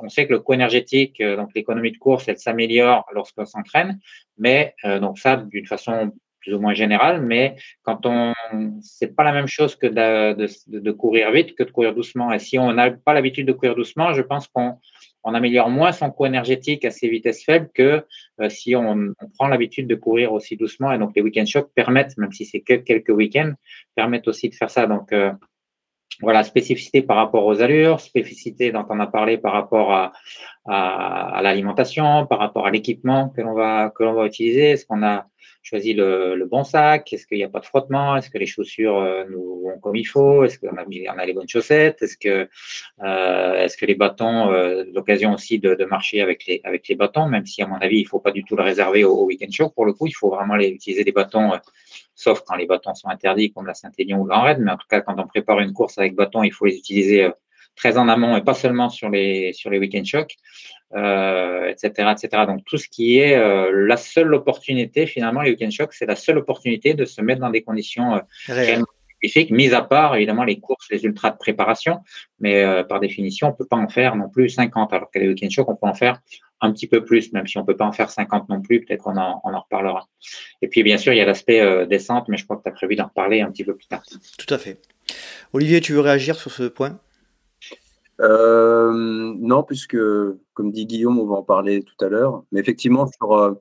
on sait que le coût énergétique, euh, donc l'économie de course, elle s'améliore lorsqu'on s'entraîne, mais euh, donc ça, d'une façon plus ou moins général, mais quand on, c'est pas la même chose que de, de, de, courir vite que de courir doucement. Et si on n'a pas l'habitude de courir doucement, je pense qu'on on améliore moins son coût énergétique à ces vitesses faibles que euh, si on, on prend l'habitude de courir aussi doucement. Et donc les week-end shocks permettent, même si c'est que quelques week-ends, permettent aussi de faire ça. Donc euh, voilà, spécificité par rapport aux allures, spécificité dont on a parlé par rapport à, à, à l'alimentation, par rapport à l'équipement que l'on va que l'on va utiliser. Est-ce qu'on a choisi le, bon sac Est-ce qu'il n'y a pas de frottement Est-ce que les chaussures euh, nous vont comme il faut Est-ce qu'on a, les bonnes chaussettes Est-ce que, euh, les bâtons, euh, l'occasion aussi de, marcher avec les, bâtons, même si à mon avis, il ne faut pas du tout le réserver au, week-end show. Pour le coup, il faut vraiment utiliser des bâtons, sauf quand les bâtons sont interdits, comme la Saint-Élion ou l'Enred. Mais en tout cas, quand on prépare une course avec bâton, il faut les utiliser très en amont et pas seulement sur les, sur les week-end shocks, euh, etc., etc. Donc, tout ce qui est euh, la seule opportunité, finalement, les week-end shocks, c'est la seule opportunité de se mettre dans des conditions euh, réellement spécifiques, mis à part, évidemment, les courses, les ultras de préparation, mais par définition, on peut pas en faire non plus 50, alors que les week-end shocks, on peut en faire un petit peu plus, même si on peut pas en faire 50 non plus, peut-être qu'on en, on en reparlera. Et puis, bien sûr, il y a l'aspect descente, mais je crois que tu as prévu d'en reparler un petit peu plus tard. Tout à fait. Olivier, tu veux réagir sur ce point? Euh, non, puisque, comme dit Guillaume, on va en parler tout à l'heure. Mais effectivement, sur, euh,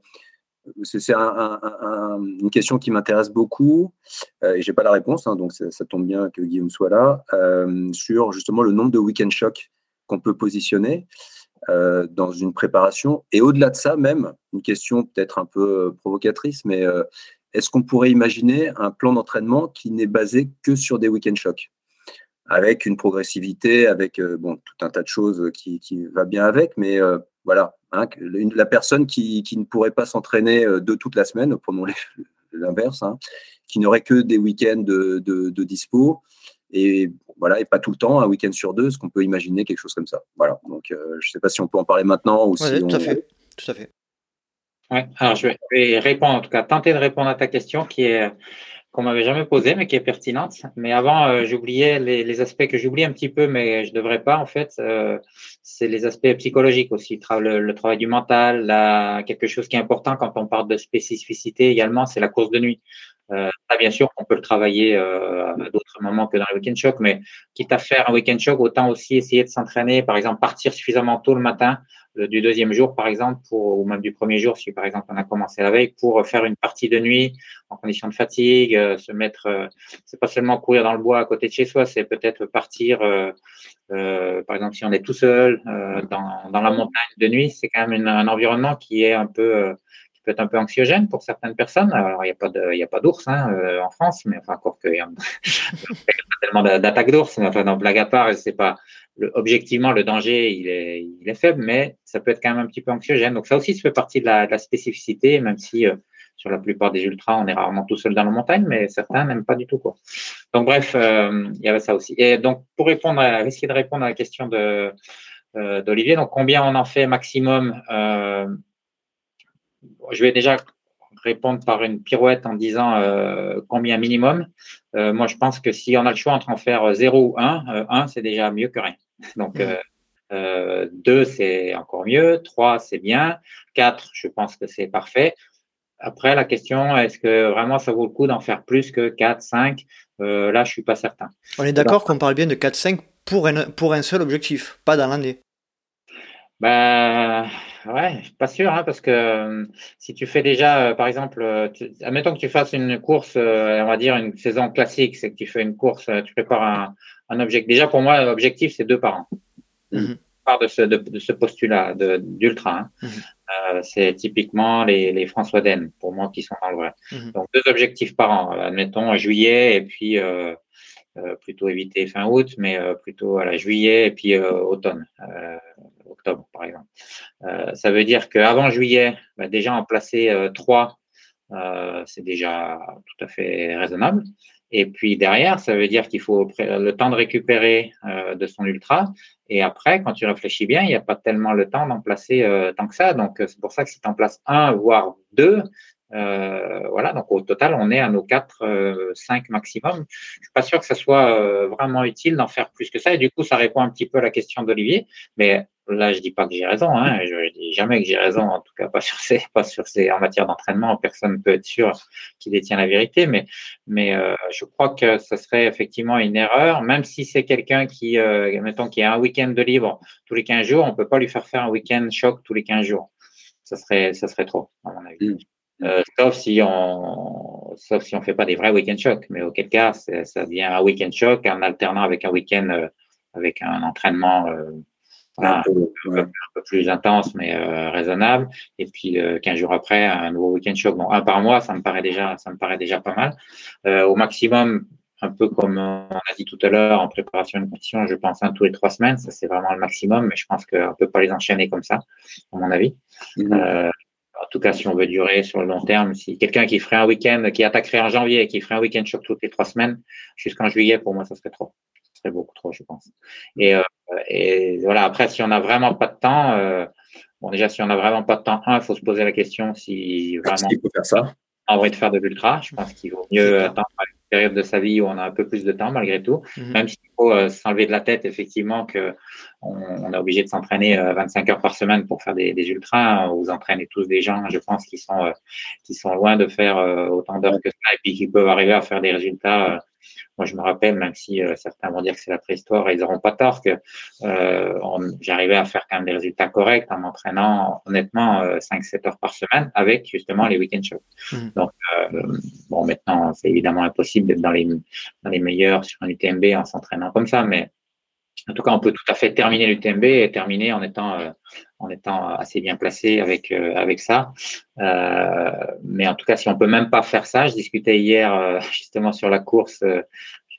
c'est une question qui m'intéresse beaucoup euh, et j'ai pas la réponse, hein, donc ça, tombe bien que Guillaume soit là euh, sur justement le nombre de week-end chocs qu'on peut positionner dans une préparation et au-delà de ça même une question peut-être un peu provocatrice, mais est-ce qu'on pourrait imaginer un plan d'entraînement qui n'est basé que sur des week-end chocs? Avec une progressivité, avec bon tout un tas de choses qui, qui va bien avec, mais voilà, hein, la personne qui, ne pourrait pas s'entraîner euh, de toute la semaine, prenons l'inverse, hein, qui n'aurait que des week-ends de, dispo et voilà et pas tout le temps, un week-end sur deux, ce qu'on peut imaginer quelque chose comme ça. Voilà. Donc, euh, je ne sais pas si on peut en parler maintenant ou si tout à fait, tout à fait. alors je vais répondre, en tout cas, tenter de répondre à ta question qui est qu'on m'avait jamais posée, mais qui est pertinente. Mais avant, euh, j'oubliais les, aspects que j'oublie un petit peu, mais je devrais pas en fait. Euh, c'est les aspects psychologiques aussi, le, travail du mental, quelque chose qui est important quand on parle de spécificité également, c'est la course de nuit. Euh, bien sûr, on peut le travailler à d'autres moments que dans le week-end choc, mais quitte à faire un week-end choc, autant aussi essayer de s'entraîner, par exemple, partir suffisamment tôt le matin du deuxième jour, par exemple, pour, ou même du premier jour, si par exemple on a commencé la veille, pour faire une partie de nuit en condition de fatigue, euh, se mettre, euh, c'est pas seulement courir dans le bois à côté de chez soi, c'est peut-être partir, euh, par exemple, si on est tout seul dans, dans la montagne de nuit, c'est quand même un environnement qui est un peu peut être un peu anxiogène pour certaines personnes. Alors, il n'y a pas d'ours hein, euh, en France, mais enfin, encore qu'il y a, tellement d'attaques d'ours, enfin, dans blague à part, c'est pas, le, objectivement, le danger, il est, il est faible, mais ça peut être quand même un petit peu anxiogène. Donc, ça aussi, ça fait partie de la, spécificité, même si, euh, sur la plupart des ultras, on est rarement tout seul dans la montagne, mais certains n'aiment pas du tout quoi. Donc bref, euh, il y avait ça aussi. Et donc pour répondre, à, de répondre à la question de d'Olivier, donc combien on en fait maximum je vais déjà répondre par une pirouette en disant euh, combien minimum. Euh, moi, je pense que si on a le choix entre en faire 0 ou 1, 1, euh, c'est déjà mieux que rien. Donc, 2, c'est encore mieux. 3, c'est bien. 4, je pense que c'est parfait. Après, la question, est-ce que vraiment ça vaut le coup d'en faire plus que 4, 5 Là, je suis pas certain. On est d'accord qu'on parle bien de 4, 5 pour un, pour un seul objectif, pas dans l'année. Ben, ouais, pas sûr, hein, parce que euh, si tu fais déjà, euh, par exemple, euh, admettons que tu fasses une course, on va dire une saison classique, c'est que tu fais une course, tu prépares un, un objectif. Déjà, pour moi, l'objectif, c'est deux par an. Mm part de ce, de, ce postulat d'ultra. Hein. Mhm. c'est typiquement les, les François Den, pour moi, qui sont dans le vrai. Mhm. Donc, deux objectifs par an. Admettons, juillet et puis plutôt éviter fin août, mais plutôt à la juillet et puis automne par exemple. Euh, ça veut dire qu'avant juillet, bah, déjà en placer euh, trois, euh, c'est déjà tout à fait raisonnable. Et puis derrière, ça veut dire qu'il faut le temps de récupérer de son ultra. Et après, quand tu réfléchis bien, il n'y a pas tellement le temps d'en placer tant que ça. Donc, c'est pour ça que si tu en places un, voire deux, euh, voilà, donc au total, on est à nos 4, euh, 5 maximum. Je suis pas sûr que ça soit euh, vraiment utile d'en faire plus que ça. Et du coup, ça répond un petit peu à la question d'Olivier. Mais là, je dis pas que j'ai raison. Hein. Je, dis jamais que j'ai raison. En tout cas, pas sur ces, pas sur ces, en matière d'entraînement. Personne ne peut être sûr qu'il détient la vérité. Mais, mais euh, je crois que ce serait effectivement une erreur, même si c'est quelqu'un qui, mettons, qui a un week-end de libre tous les 15 jours, on peut pas lui faire faire un week-end choc tous les 15 jours. Ça serait, ça serait trop, à mon avis. Mm. Euh, sauf si on sauf si on fait pas des vrais week-end chocs, mais auquel cas ça devient un week-end choc en alternant avec un week-end euh, avec un entraînement euh, un, peu, plus intense mais raisonnable. Et puis 15 jours après un nouveau week-end choc. Bon, un par mois, ça me paraît déjà ça me paraît déjà pas mal. au maximum, un peu comme on a dit tout à l'heure en préparation de compétition, je pense un tous les trois semaines, ça c'est vraiment le maximum, mais je pense qu'on peut pas les enchaîner comme ça, à mon avis. Mmh en tout cas, si on veut durer sur le long terme, si quelqu'un qui ferait un week-end, qui attaquerait en janvier et qui ferait un week-end sur toutes les trois semaines, jusqu'en juillet, pour moi, ça serait trop. Serait beaucoup trop, je pense. Et, euh, et voilà, après, si on n'a vraiment pas de temps, euh, bon, déjà, si on n'a vraiment pas de temps, un, il faut se poser la question si vraiment. Il faut faire ça. En vrai, de faire de l'ultra, je pense qu'il vaut mieux attendre période de sa vie où on a un peu plus de temps malgré tout, mhm. même s'il faut euh, s'enlever de la tête effectivement que on, est obligé de s'entraîner 25 euh, heures par semaine pour faire des, des ultras. Vous entraînez tous des gens, je pense, qui sont qui sont loin de faire autant d'heures que ça et puis qui peuvent arriver à faire des résultats moi, je me rappelle, même si certains vont dire que c'est la préhistoire, ils n'auront pas tort que j'arrivais à faire quand même des résultats corrects en m'entraînant honnêtement 5-7 heures par semaine avec justement les week-end shows. Mmh. Donc, bon, maintenant, c'est évidemment impossible d'être dans les, dans les meilleurs sur un UTMB en s'entraînant comme ça, mais en tout cas, on peut tout à fait terminer l'UTMB et terminer en étant, euh, en étant assez bien placé avec, euh, avec ça. Euh, mais en tout cas, si on peut même pas faire ça, je discutais hier justement sur la course.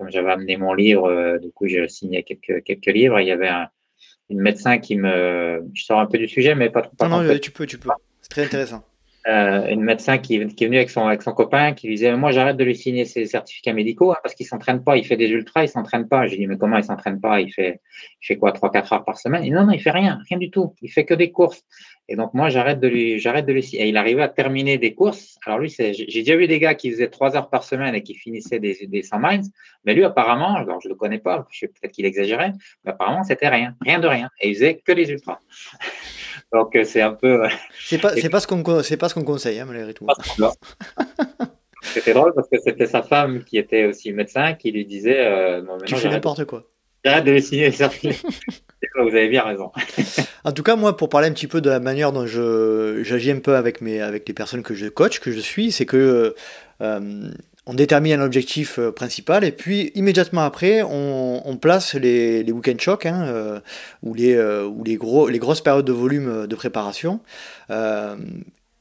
J'avais amené mon livre, du coup, j'ai signé quelques, quelques livres. Il y avait un, une médecin qui me. Je sors un peu du sujet, mais pas trop. Non, non, tu peux, tu peux. C'est très intéressant euh, une médecin qui, est venue avec son, avec son copain qui lui disait Moi, j'arrête de lui signer ses certificats médicaux hein, parce qu'il s'entraîne pas. Il fait des ultras, il s'entraîne pas. Je lui dis Mais comment il s'entraîne pas? Il fait, quoi 3-4 heures par semaine? Il dit, Non, non, il fait rien, rien du tout. Il fait que des courses. Et donc, moi, j'arrête de lui, signer. Et il arrivait à terminer des courses. Alors, lui, j'ai déjà vu des gars qui faisaient 3 heures par semaine et qui finissaient des, des 100 miles. Mais lui, apparemment, alors je le connais pas, peut-être qu'il exagérait, mais apparemment, c'était rien, rien de rien. Et il faisait que des ultras. Donc c'est un peu. C'est pas, c'est pas ce qu'on, c'est pas ce qu'on conseille, hein, malgré tout. C'était drôle parce que c'était sa femme qui était aussi médecin qui lui disait. Euh, tu fais n'importe quoi. Arrête de signer Vous avez bien raison. en tout cas, moi, pour parler un petit peu de la manière dont je, j'agis un peu avec, mes, avec les personnes que je coach, que je suis, c'est que euh, on détermine un objectif euh, principal et puis immédiatement après on, place les, les week-end shocks hein, euh, ou, les, euh, ou les, gros, les grosses périodes de volume de préparation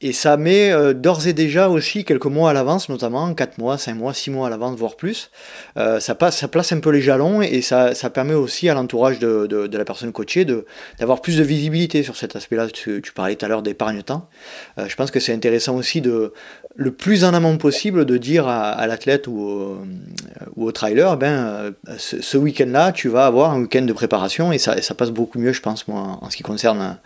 et ça met euh, d'ores et déjà aussi quelques mois à l'avance, notamment 4 mois, 5 mois, 6 mois à l'avance, voire plus. Euh, ça, passe, ça place un peu les jalons et ça, ça permet aussi à l'entourage de, de, la personne coachée d'avoir plus de visibilité sur cet aspect-là. Tu, parlais tout à l'heure d'épargne-temps. Euh, je pense que c'est intéressant aussi de le plus en amont possible de dire à, l'athlète ou, au, ou au trailer, ben, ce, week-end-là, tu vas avoir un week-end de préparation et ça, ça passe beaucoup mieux, je pense, moi, en ce qui concerne,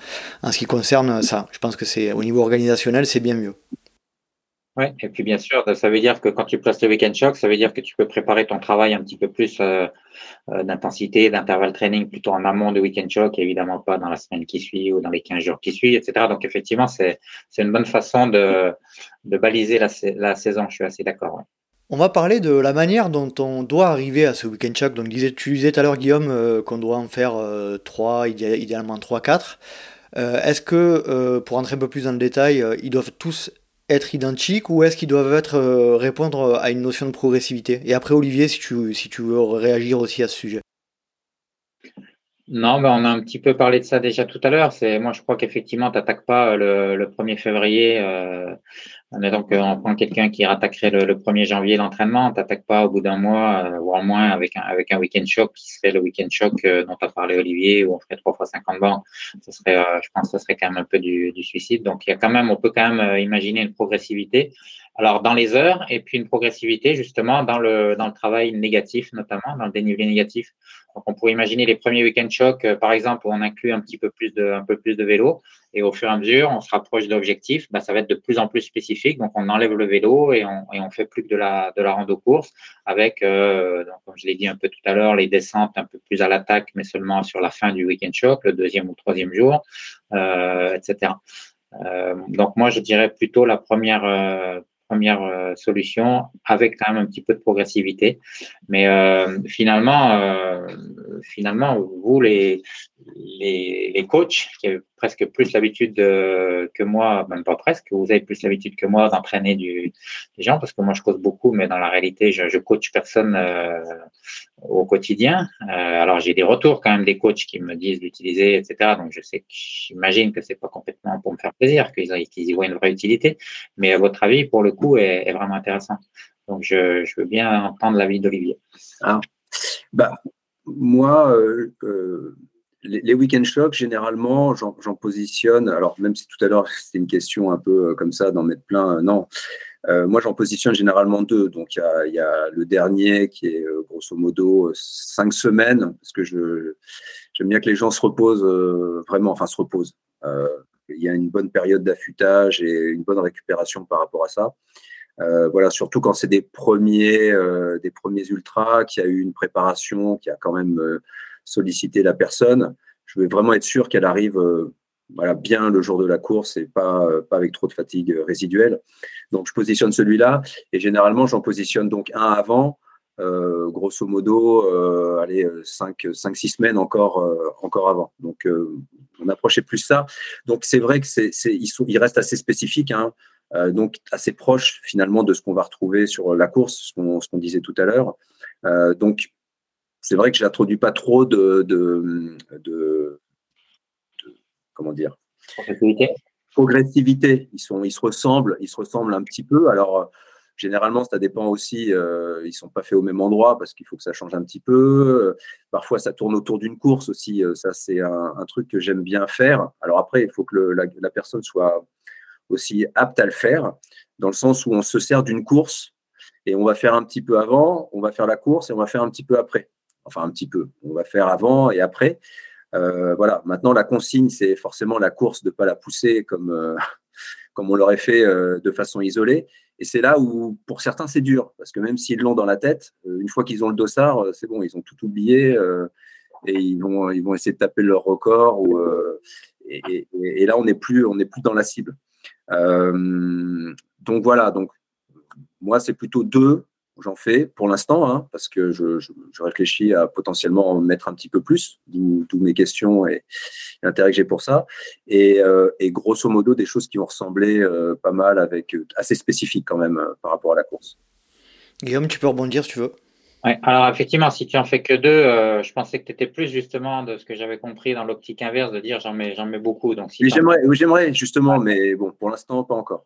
en ce qui concerne ça. Je pense que c'est au niveau organisation c'est bien mieux. Oui, et puis bien sûr, ça veut dire que quand tu places le week-end shock, ça veut dire que tu peux préparer ton travail un petit peu plus euh, euh, d'intensité, d'intervalle training plutôt en amont de week-end shock, évidemment pas dans la semaine qui suit ou dans les 15 jours qui suivent, etc. Donc effectivement, c'est une bonne façon de, baliser la, saison, je suis assez d'accord. On va parler de la manière dont on doit arriver à ce week-end shock. Donc tu disais tout à l'heure, Guillaume, euh, qu'on doit en faire 3, idéalement 3-4. Euh, est-ce que, euh, pour entrer un peu plus dans le détail, euh, ils doivent tous être identiques ou est-ce qu'ils doivent répondre à une notion de progressivité? Et après, Olivier, si tu, veux réagir aussi à ce sujet. Non, mais on a un petit peu parlé de ça déjà tout à l'heure. C'est moi, je crois qu'effectivement, tu n'attaques pas le, 1er février donc, euh, on prend quelqu'un qui rattaquerait le, 1er janvier l'entraînement, on t'attaque pas au bout d'un mois, euh, ou au moins avec un, avec un week-end choc qui serait le week-end choc euh, dont a parlé Olivier, où on ferait 3 fois 50 bancs. Ce serait, je pense que ce serait quand même un peu du, du, suicide. Donc, il y a quand même, on peut quand même imaginer une progressivité. Alors, dans les heures, et puis une progressivité justement dans le, dans le travail négatif, notamment dans le dénivelé négatif. Donc, on pourrait imaginer les premiers week-end chocs, par exemple, où on inclut un petit peu plus de, un vélo. Et au fur et à mesure, on se rapproche de l'objectif, bah, ça va être de plus en plus spécifique. Donc, on enlève le vélo et on, et fait plus que de la, de la course avec, euh, comme je l'ai dit un peu tout à l'heure, les descentes un peu plus à l'attaque, mais seulement sur la fin du week-end choc, le deuxième ou troisième jour, euh, etc. Euh, donc, moi, je dirais plutôt la première, euh, première euh, solution avec quand même un petit peu de progressivité. Mais euh, finalement, euh, finalement, vous, les, les, les, coachs, qui presque plus l'habitude que moi, même pas presque, vous avez plus l'habitude que moi d'entraîner des gens, parce que moi, je coach beaucoup, mais dans la réalité, je, je coach personne au quotidien. alors, j'ai des retours quand même des coachs qui me disent d'utiliser, etc. Donc, je sais, j'imagine que c'est pas complètement pour me faire plaisir, qu'ils y voient une vraie utilité. Mais à votre avis, pour le coup, est, vraiment intéressant. Donc, je, veux bien entendre l'avis d'Olivier. Ah, bah, moi, euh, euh, les, week-end shocks, généralement, j'en positionne. Alors, même si tout à l'heure, c'était une question un peu euh, comme ça, d'en mettre plein, non. moi, j'en positionne généralement deux. Donc, il y a, le dernier qui est grosso modo cinq semaines, parce que j'aime bien que les gens se reposent vraiment, enfin, se reposent. il y a une bonne période d'affûtage et une bonne récupération par rapport à ça. Euh, voilà, surtout quand c'est des premiers, euh, des premiers ultras, qui a eu une préparation, qui a quand même euh, sollicité la personne. Je veux vraiment être sûr qu'elle arrive voilà, bien le jour de la course et pas, pas avec trop de fatigue résiduelle. Donc, je positionne celui-là et généralement, j'en positionne donc un avant grosso modo, allez, 5-6 semaines encore, encore avant. Donc, on approchait plus ça. Donc, c'est vrai que c'est, ils, restent assez spécifiques. Hein. donc assez proches finalement de ce qu'on va retrouver sur la course, ce qu'on, qu'on disait tout à l'heure. donc c'est vrai que je n'introduis pas trop de, de, de, comment dire? Progressivité. progressivité. Ils sont, ils se ressemblent, ils se ressemblent un petit peu. Alors généralement, ça dépend aussi. Euh, ils sont pas faits au même endroit parce qu'il faut que ça change un petit peu. parfois, ça tourne autour d'une course aussi. Ça, c'est un, truc que j'aime bien faire. Alors après, il faut que la, la personne soit aussi apte à le faire, dans le sens où on se sert d'une course et on va faire un petit peu avant, on va faire la course et on va faire un petit peu après enfin un petit peu. On va faire avant et après. Euh, voilà. Maintenant, la consigne, c'est forcément la course de ne pas la pousser comme, euh, comme on l'aurait fait euh, de façon isolée. Et c'est là où, pour certains, c'est dur, parce que même s'ils l'ont dans la tête, une fois qu'ils ont le dossard, c'est bon, ils ont tout oublié et ils vont, ils vont essayer de taper leur record. Et, là, on n'est plus, plus dans la cible. donc voilà. Donc moi, c'est plutôt deux j'en fais pour l'instant, hein, parce que je, réfléchis à potentiellement en mettre un petit peu plus, d'où mes questions et, l'intérêt que j'ai pour ça. Euh, et, grosso modo, des choses qui vont ressembler euh, pas mal, avec euh, assez spécifiques quand même par rapport à la course. Guillaume, tu peux rebondir si tu veux. Ouais, alors effectivement, si tu en fais que deux, je pensais que tu étais plus justement de ce que j'avais compris dans l'optique inverse, de dire j'en mets, mets beaucoup. Donc si j'aimerais, justement, mais bon, pour l'instant, pas encore.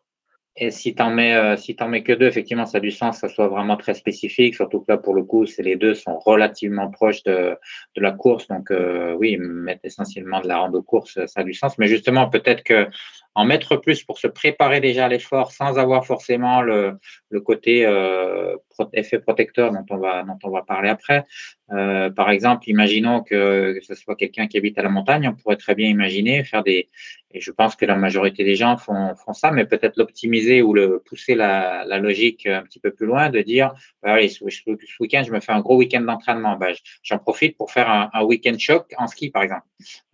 Et si tu mets, euh, si en mets que deux, effectivement, ça a du sens, ça soit vraiment très spécifique. Surtout que là, pour le coup, c'est les deux sont relativement proches de, de la course. Donc, euh, oui, mettre essentiellement de la rando course, ça a du sens. Mais justement, peut-être que en mettre plus pour se préparer déjà à l'effort sans avoir forcément le, le côté euh, effet protecteur dont on va, dont on va parler après. Euh, par exemple, imaginons que, ce soit quelqu'un qui habite à la montagne, on pourrait très bien imaginer faire des, et je pense que la majorité des gens font, font ça, mais peut-être l'optimiser ou le pousser la, la, logique un petit peu plus loin, de dire, bah, allez, ce, week-end, je me fais un gros week-end d'entraînement. Bah, J'en profite pour faire un, week-end choc en ski, par exemple.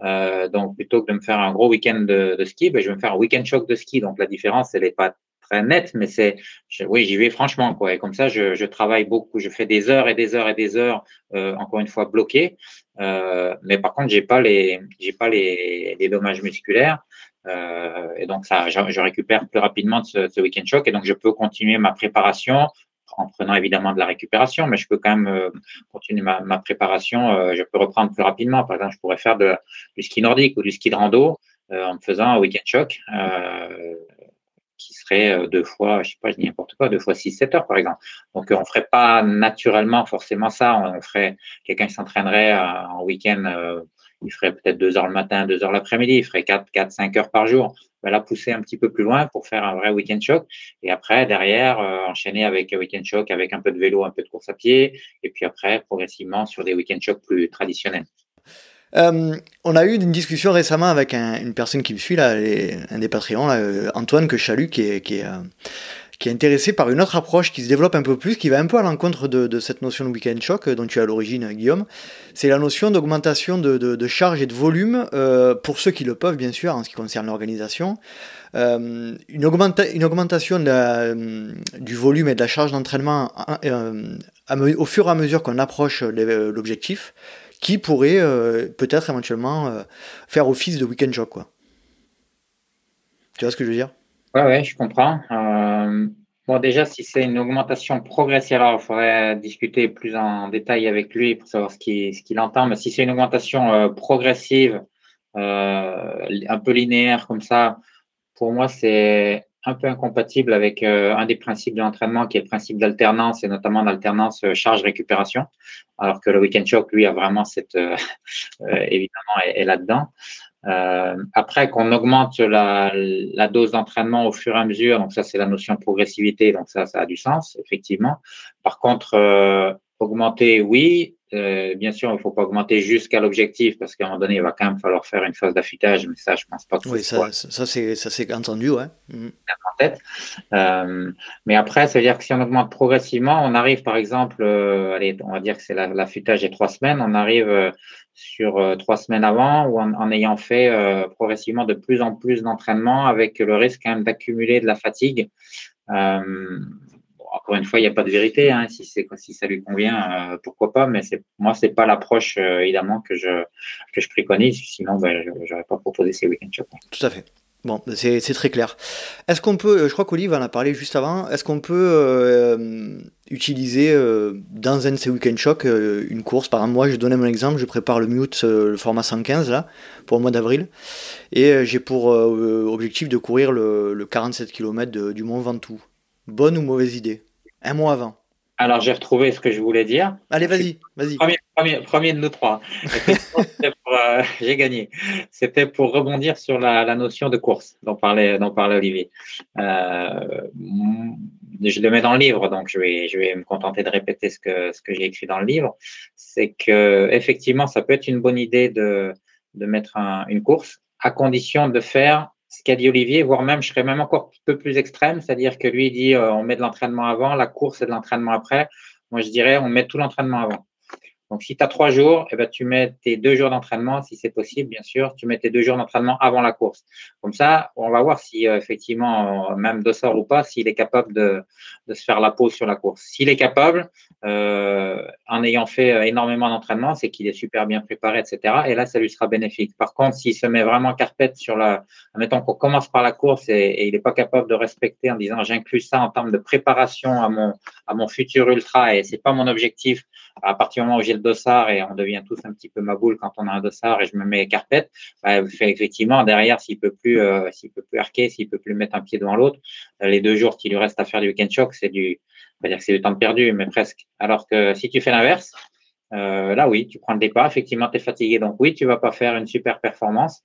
Euh, donc, plutôt que de me faire un gros week-end de, de ski, bah, je vais me faire un week-end choc de ski. Donc, la différence, elle n'est pas très nette, mais c'est, oui, j'y vais franchement, quoi. Et comme ça, je, je, travaille beaucoup, je fais des heures et des heures et des heures, euh, encore une fois, bloquées. Euh, mais par contre, j'ai pas les, j'ai pas les, les, dommages musculaires. Euh, et donc, ça, je, récupère plus rapidement de ce, ce week-end choc. Et donc, je peux continuer ma préparation en prenant évidemment de la récupération, mais je peux quand même euh, continuer ma, préparation. Euh, je peux reprendre plus rapidement. Par exemple, je pourrais faire de, du ski nordique ou du ski de rando euh, en me faisant un week-end choc qui serait deux fois, je sais pas, je dis n'importe quoi, deux fois 6-7 heures par exemple. Donc on ferait pas naturellement forcément ça. On ferait quelqu'un qui s'entraînerait en week-end il ferait peut-être deux heures le matin, deux heures l'après-midi, il ferait 4, 4, 5 heures par jour. Ben là, pousser un petit peu plus loin pour faire un vrai week-end choc. Et après, derrière, euh, enchaîner avec un week-end choc, avec un peu de vélo, un peu de course à pied. Et puis après, progressivement sur des week-end chocs plus traditionnels. Euh, on a eu une discussion récemment avec une personne qui me suit, là, un des Patreons, euh, Antoine que Chalut, qui est, est qui est intéressé par une autre approche qui se développe un peu plus, qui va un peu à l'encontre de, cette notion de week-end shock dont tu es à l'origine, Guillaume. C'est la notion d'augmentation de, charge et de volume, euh, pour ceux qui le peuvent, bien sûr, en ce qui concerne l'organisation. Euh, une, augmentation euh, du volume et de la charge d'entraînement au fur et à mesure qu'on approche l'objectif, qui pourrait peut-être éventuellement faire office de week-end shock. Quoi. Tu vois ce que je veux dire? Oui, ouais, je comprends. Euh, bon, déjà, si c'est une augmentation progressive, alors il faudrait discuter plus en détail avec lui pour savoir ce qu'il entend. Mais si c'est une augmentation euh, progressive, euh, un peu linéaire comme ça, pour moi, c'est un peu incompatible avec un des principes de l'entraînement qui est le principe d'alternance et notamment d'alternance charge-récupération. Alors que le week-end shock, lui, a vraiment cette, évidemment, est là-dedans. Euh, après, qu'on augmente la, la dose d'entraînement au fur et à mesure, donc ça c'est la notion progressivité, donc ça, ça a du sens, effectivement. Par contre, euh, augmenter, oui, euh, bien sûr, il ne faut pas augmenter jusqu'à l'objectif parce qu'à un moment donné, il va quand même falloir faire une phase d'affûtage, mais ça, je pense pas que Oui, ça, ça, c'est, ça c'est entendu, ouais. Mmh. En tête. Euh, mais après, ça veut dire que si on augmente progressivement, on arrive par exemple, euh, allez, on va dire que c'est l'affûtage est trois semaines, on arrive sur trois semaines avant ou en, en ayant fait progressivement de plus en plus d'entraînement avec le risque quand même d'accumuler de la fatigue. Encore une fois, il n'y a pas de vérité. Hein. Si, si ça lui convient, pourquoi pas. Mais moi, ce n'est pas l'approche, évidemment, que je, que je préconise. Sinon, ben, je n'aurais pas proposé ces week-end shops. Tout à fait. Bon, c'est très clair. Est-ce qu'on peut, je crois qu'Olive en a parlé juste avant, est-ce qu'on peut euh, utiliser euh, dans un de ces week-end euh, une course? Par exemple, moi, je donnais mon exemple, je prépare le Mute, le format 115 là, pour le mois d'avril, et j'ai pour objectif de courir le, 47 km du Mont Ventoux. Bonne ou mauvaise idée? Un mois avant alors, j'ai retrouvé ce que je voulais dire. Allez, vas-y, vas-y. Premier, de nous trois. Euh, j'ai gagné. C'était pour rebondir sur la, notion de course dont parlait, dont parlait Olivier. Euh, je le mets dans le livre, donc je vais, je vais me contenter de répéter ce que, ce que j'ai écrit dans le livre. C'est que effectivement, ça peut être une bonne idée de, de mettre une course à condition de faire ce qu'a dit Olivier, voire même, je serais même encore un peu plus extrême, c'est-à-dire que lui dit euh, on met de l'entraînement avant, la course et de l'entraînement après. Moi, je dirais on met tout l'entraînement avant. Donc, si tu as trois jours, eh ben, tu mets tes deux jours d'entraînement, si c'est possible, bien sûr, tu mets tes deux jours d'entraînement avant la course. Comme ça, on va voir si euh, effectivement, même Dossard ou pas, s'il est capable de, de, se faire la pause sur la course. S'il est capable, euh, en ayant fait euh, énormément d'entraînement, c'est qu'il est super bien préparé, etc. Et là, ça lui sera bénéfique. Par contre, s'il se met vraiment carpette sur la, admettons qu'on commence par la course et, et il n'est pas capable de respecter en disant j'inclus ça en termes de préparation à mon, à mon futur ultra et c'est pas mon objectif à partir du moment où j'ai le dossard et on devient tous un petit peu ma boule quand on a un dossard et je me mets carpette, bah, effectivement, derrière, s'il peut plus, euh, s'il peut plus arquer, s'il peut plus mettre un pied devant l'autre, euh, les deux jours qu'il lui reste à faire du week-end choc, c'est du, on va dire que c'est du temps perdu, mais presque. Alors que si tu fais l'inverse, euh, là, oui, tu prends le départ, effectivement, tu es fatigué. Donc, oui, tu vas pas faire une super performance,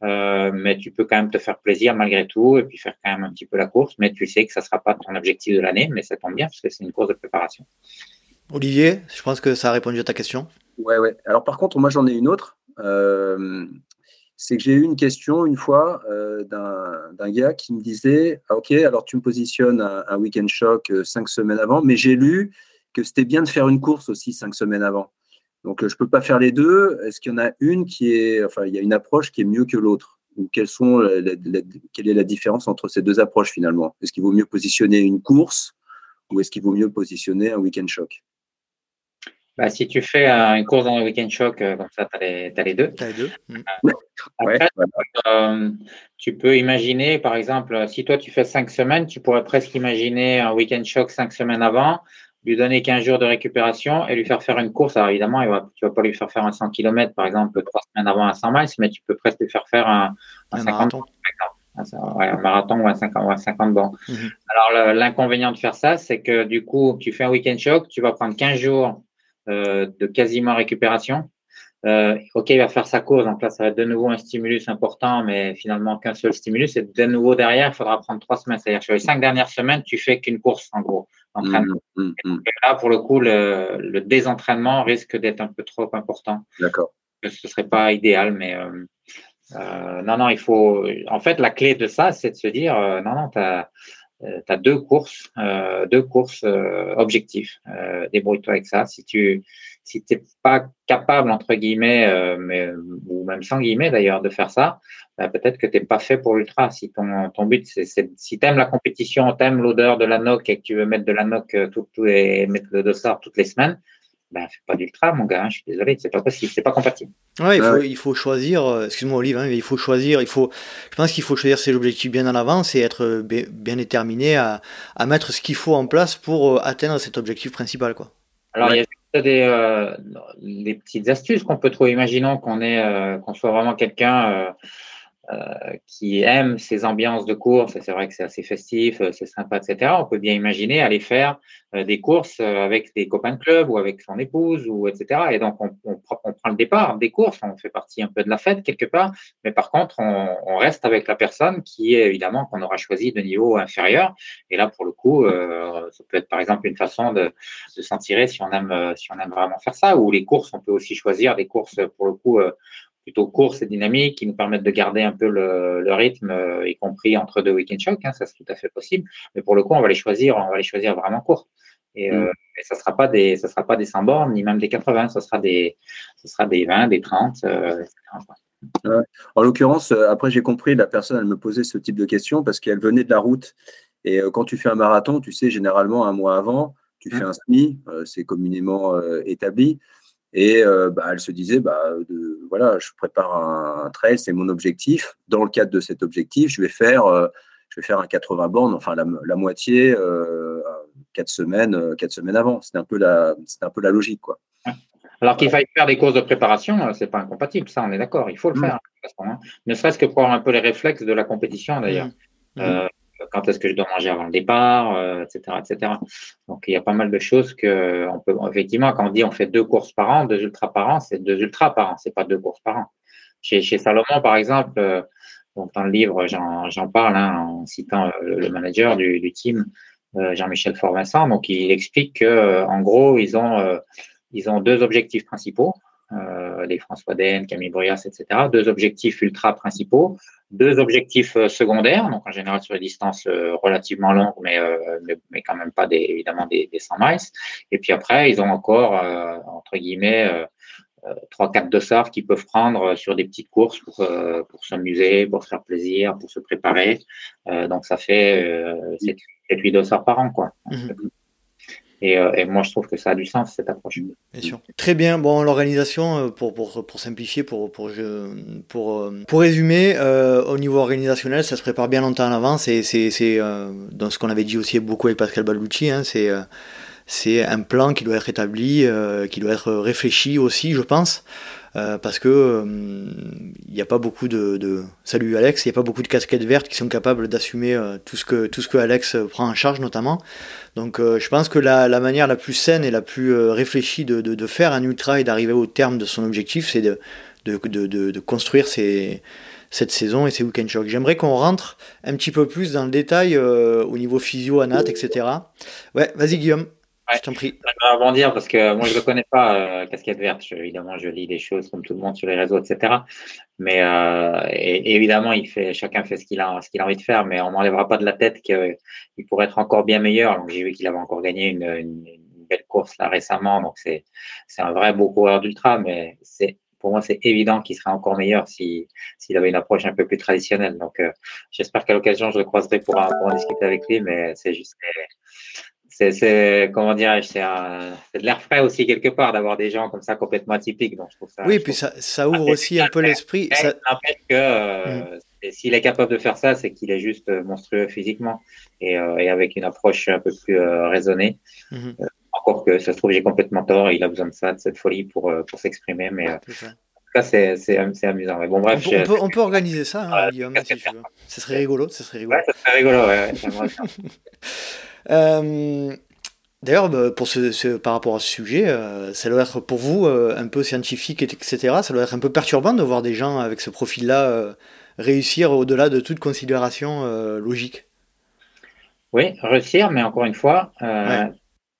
mais tu peux quand même te faire plaisir malgré tout et puis faire quand même un petit peu la course. Mais tu sais que ça sera pas ton objectif de l'année, mais ça tombe bien parce que c'est une course de préparation. Olivier, je pense que ça a répondu à ta question. Ouais, ouais. Alors par contre, moi j'en ai une autre. Euh, c'est que j'ai eu une question une fois euh, d'un gars qui me disait ah, Ok, alors tu me positionnes un, week-end choc euh, cinq semaines avant, mais j'ai lu que c'était bien de faire une course aussi cinq semaines avant. Donc je ne peux pas faire les deux. Est-ce qu'il y en a une qui est, enfin, il y a une approche qui est mieux que l'autre? Ou quelles sont quelle est la différence entre ces deux approches finalement? Est-ce qu'il vaut mieux positionner une course ou est-ce qu'il vaut mieux positionner un week-end choc? Bah, si tu fais une course dans le week-end choc, euh, comme ça, tu as, les deux. As les deux. Euh, tu peux imaginer, par exemple, si toi tu fais cinq semaines, tu pourrais presque imaginer un week-end choc cinq semaines avant, lui donner 15 jours de récupération et lui faire faire une course. Alors évidemment, tu ne vas pas lui faire faire un 100 km, par exemple, trois semaines avant un 100 miles, mais tu peux presque lui faire faire un, un, 50 marathon. un marathon ou un 50, ou un 50 bancs. Mhm. Alors, l'inconvénient de faire ça, c'est que du coup, tu fais un week-end choc, tu vas prendre 15 jours euh, de quasiment récupération. Euh, ok, il va faire sa course, donc là, ça va être de nouveau un stimulus important, mais finalement qu'un seul stimulus. Et de nouveau derrière, il faudra prendre trois semaines. C'est-à-dire sur les cinq dernières semaines, tu fais qu'une course, en gros, d'entraînement. Mmh, mmh, mmh. là, pour le coup, le, désentraînement risque d'être un peu trop important. D'accord. Ce ne serait pas idéal, mais euh, non, non, il faut. En fait, la clé de ça, c'est de se dire, non, non, tu as euh, tu as deux courses, euh, deux courses euh, objectifs. Débrouille-toi avec ça. Si tu si t'es pas capable entre guillemets, mais, ou même sans guillemets d'ailleurs, de faire ça, bah, peut-être que t'es pas fait pour l'ultra. Si ton, ton but c'est si t'aimes la compétition, t'aimes l'odeur de la noc et que tu veux mettre de la noc tout, tout et mettre le dossard toutes les semaines, ben, fais pas d'ultra, mon gars, hein, je suis désolé, c'est pas possible, c'est pas compatible. Ouais, il, faut, il faut choisir, euh, excuse-moi Olive, hein, mais il faut choisir, il faut, je pense qu'il faut choisir ses objectifs bien en avance et être bien déterminé à, à mettre ce qu'il faut en place pour euh, atteindre cet objectif principal. Quoi. Alors, il y a des, euh, des petites astuces qu'on peut trouver. Imaginons qu'on est, euh, qu'on soit vraiment quelqu'un euh, qui aime ces ambiances de course, c'est vrai que c'est assez festif, euh, c'est sympa, etc. On peut bien imaginer aller faire euh, des courses avec des copains de club ou avec son épouse, ou etc. Et donc, on, prend le départ des courses, on fait partie un peu de la fête quelque part, mais par contre, on, reste avec la personne qui est évidemment qu'on aura choisi de niveau inférieur. Et là, pour le coup, euh, ça peut être par exemple une façon de, de s'en tirer si on aime, si on aime vraiment faire ça. Ou les courses, on peut aussi choisir des courses pour le coup plutôt courtes et dynamiques qui nous permettent de garder un peu le, rythme, euh, y compris entre deux week-end shocks. Hein, ça, c'est tout à fait possible. Mais pour le coup, on va les choisir, on va les choisir vraiment courts. Et, euh, mm. ça sera pas des, ça sera pas des 100 bornes, ni même des 80. Ça sera des, ça sera des 20, des 30, euh, En l'occurrence, après j'ai compris, la personne, elle me posait ce type de questions parce qu'elle venait de la route Et quand tu fais un marathon, tu sais, généralement, un mois avant, tu fais mmh. un SMI, c'est communément établi. Et bah, elle se disait, bah, voilà, je prépare un, trail, c'est mon objectif. Dans le cadre de cet objectif, je vais faire, je vais faire un 80 bornes, enfin la, moitié, quatre semaines, quatre semaines avant. C'est un peu la, c'est un peu la logique, quoi. Alors qu'il faille faire des courses de préparation, c'est pas incompatible, ça, on est d'accord. Il faut le mmh. faire, hein. ne serait-ce que pour avoir un peu les réflexes de la compétition, d'ailleurs. Mmh quand est-ce que je dois manger avant le départ, etc., euh, etc. Donc il y a pas mal de choses que on peut effectivement quand on dit on fait deux courses par an, deux ultras par an, c'est deux ultras par an, c'est pas deux courses par an. Chez, chez Salomon par exemple, euh, dans le livre j'en parle hein, en citant le, manager du, du team euh, Jean-Michel Fort-Vincent, donc il explique que en gros ils ont ils ont deux objectifs principaux. Euh, les François Den, Camille Bruyas, etc. Deux objectifs ultra principaux deux objectifs euh, secondaires, donc en général sur des distances euh, relativement longues, mais, euh, mais, mais, quand même pas des, évidemment des, des 100 miles. Et puis après, ils ont encore, entre guillemets, trois, quatre dossards qu'ils peuvent prendre sur des petites courses pour, pour s'amuser, pour se faire plaisir, pour se préparer. donc ça fait 7-8 dossards par an. Quoi. Mhm. Et, moi, je trouve que ça a du sens, cette approche. Bien sûr. Très bien. Bon, l'organisation, euh, pour, pour, pour, simplifier, pour, pour, pour, euh, pour résumer, au niveau organisationnel, ça se prépare bien longtemps en avance. Et c'est dans ce qu'on avait dit aussi beaucoup avec Pascal Balucci, hein, c'est c'est un plan qui doit être établi, qui doit être réfléchi aussi, je pense. Euh, parce que il euh, n'y a pas beaucoup de, salut Alex, il n'y a pas beaucoup de casquettes vertes qui sont capables d'assumer euh, tout ce que tout ce que Alex prend en charge notamment. Donc je pense que la, manière la plus saine et la plus réfléchie de, de, faire un ultra et d'arriver au terme de son objectif, c'est de, de, construire cette saison et ces week-end shocks. J'aimerais qu'on rentre un petit peu plus dans le détail au niveau physio, anat, etc. Ouais, vas-y Guillaume. Je t'en prie. Je vais rebondir parce que moi, je ne connais pas, euh, Casquette Verte. évidemment, je lis des choses comme tout le monde sur les réseaux, etc. Mais euh, évidemment, il fait, chacun fait ce qu'il a, ce qu'il a envie de faire, mais on m'enlèvera pas de la tête qu'il pourrait être encore bien meilleur. Donc, j'ai vu qu'il avait encore gagné une, une, belle course là récemment. Donc, c'est, un vrai beau coureur d'ultra, mais c'est, pour moi, c'est évident qu'il serait encore meilleur s'il avait une approche un peu plus traditionnelle. Donc, euh, j'espère qu'à l'occasion, je le croiserai pour, pour en discuter avec lui, mais c'est juste c'est comment dirais-je, c'est de l'air frais aussi quelque part d'avoir des gens comme ça complètement atypiques. Donc je trouve ça, oui, puis ça, ça, ouvre aussi un peu l'esprit. Ça que euh, mm. s'il est capable de faire ça, c'est qu'il est juste euh, monstrueux physiquement et, euh, et, avec une approche un peu plus raisonnée. Mm-hmm. encore que ça se trouve j'ai complètement tort, il a besoin de ça, de cette folie pour pour s'exprimer, mais cas, c'est amusant. Mais bon, bref, on, peut, on, peut, organiser ça, hein, Guillaume, si tu veux. Ce serait rigolo. Ce serait rigolo. Ouais, ça serait rigolo, ouais. Euh, d'ailleurs, bah, pour ce, par rapport à ce sujet, euh, ça doit être pour vous euh, un peu scientifique, etc. Ça doit être un peu perturbant de voir des gens avec ce profil-là réussir au-delà de toute considération logique. Oui, réussir, mais encore une fois,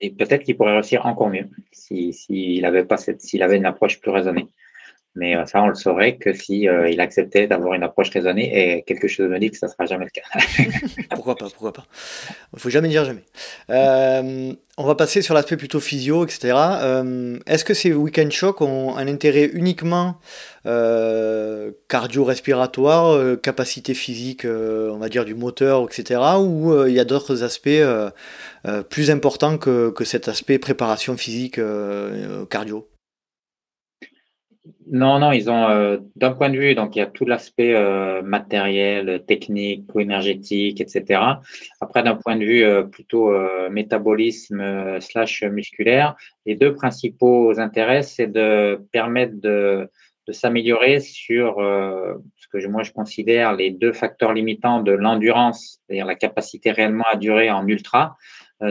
et peut-être qu'il pourrait réussir encore mieux s'il avait pas cette, s'il avait une approche plus raisonnée. Mais euh, ça, on le saurait que si euh, il acceptait d'avoir une approche raisonnée et quelque chose me dit que ça ne sera jamais le cas. pourquoi pas, pourquoi pas. Il faut jamais dire jamais. Euh, on va passer sur l'aspect plutôt physio, etc. Est-ce que ces week-end shocks ont un intérêt uniquement cardio-respiratoire, capacité physique, on va dire du moteur, etc. Ou il y a d'autres aspects plus importants que, que, cet aspect préparation physique cardio? Non, non, ils ont, euh, d'un point de vue, donc il y a tout l'aspect euh, matériel, technique, énergétique, etc. Après, d'un point de vue euh, plutôt métabolisme slash musculaire, les deux principaux intérêts, c'est de permettre de, s'améliorer sur ce que moi je considère les deux facteurs limitants de l'endurance, c'est-à-dire la capacité réellement à durer en ultra.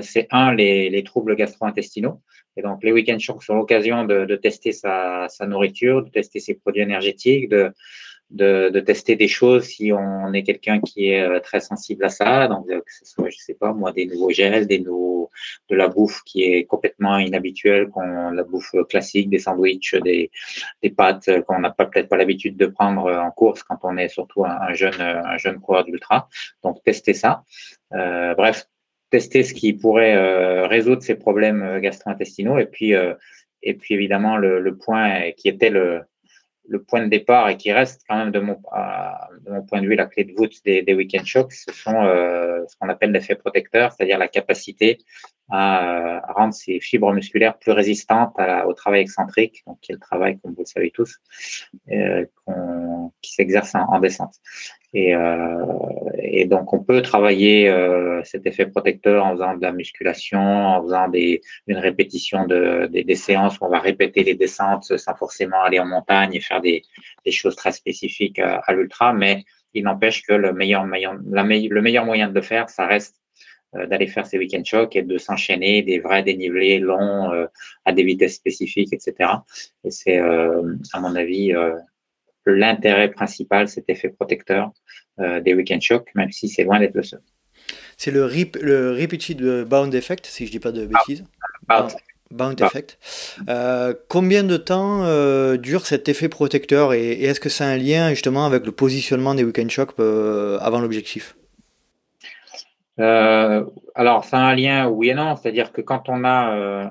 c'est un, les troubles gastro-intestinaux. Et donc, les week-end shocks sont l'occasion de, de, tester sa, sa, nourriture, de tester ses produits énergétiques, de, de, de tester des choses si on est quelqu'un qui est euh, très sensible à ça. Donc, euh, que ce soit, je sais pas, moi, des nouveaux gels, des nouveaux, de la bouffe qui est complètement inhabituelle, qu'on, la bouffe classique, des sandwichs, des, des pâtes qu'on n'a pas, peut-être pas l'habitude de prendre en course quand on est surtout un, un jeune, un jeune coureur d'ultra. Donc, tester ça. Euh, bref, tester ce qui pourrait euh, résoudre ces problèmes euh, gastro-intestinaux. Et puis, euh, et puis évidemment, le, le, point qui était le, le point de départ et qui reste quand même de mon, de mon point de vue la clé de voûte des, des week-end shocks, ce sont euh, ce qu'on appelle l'effet protecteur, c'est-à-dire la capacité à, rendre ces fibres musculaires plus résistantes au travail excentrique, donc qui est le travail, comme vous le savez tous, euh, qui s'exerce en, descente. Et, euh, et, donc, on peut travailler euh, cet effet protecteur en faisant de la musculation, en faisant des, une répétition de, des, séances où on va répéter les descentes sans forcément aller en montagne et faire des, des choses très spécifiques à, à l'ultra. Mais il n'empêche que le meilleur, moyen, le meilleur moyen de le faire, ça reste euh, d'aller faire ces week-end shocks et de s'enchaîner des vrais dénivelés longs euh, à des vitesses spécifiques, etc. Et c'est, euh, à mon avis, l'intérêt principal, cet effet protecteur des week-end shocks, même si c'est loin d'être le seul. C'est le, rip, le repeated bound effect, si je dis pas de bêtises. Bound, effect. combien de temps dure cet effet protecteur et, et est-ce que c'est un lien justement avec le positionnement des week-end shocks avant l'objectif? Euh, alors, c'est un lien oui et non, c'est-à-dire que quand on a euh,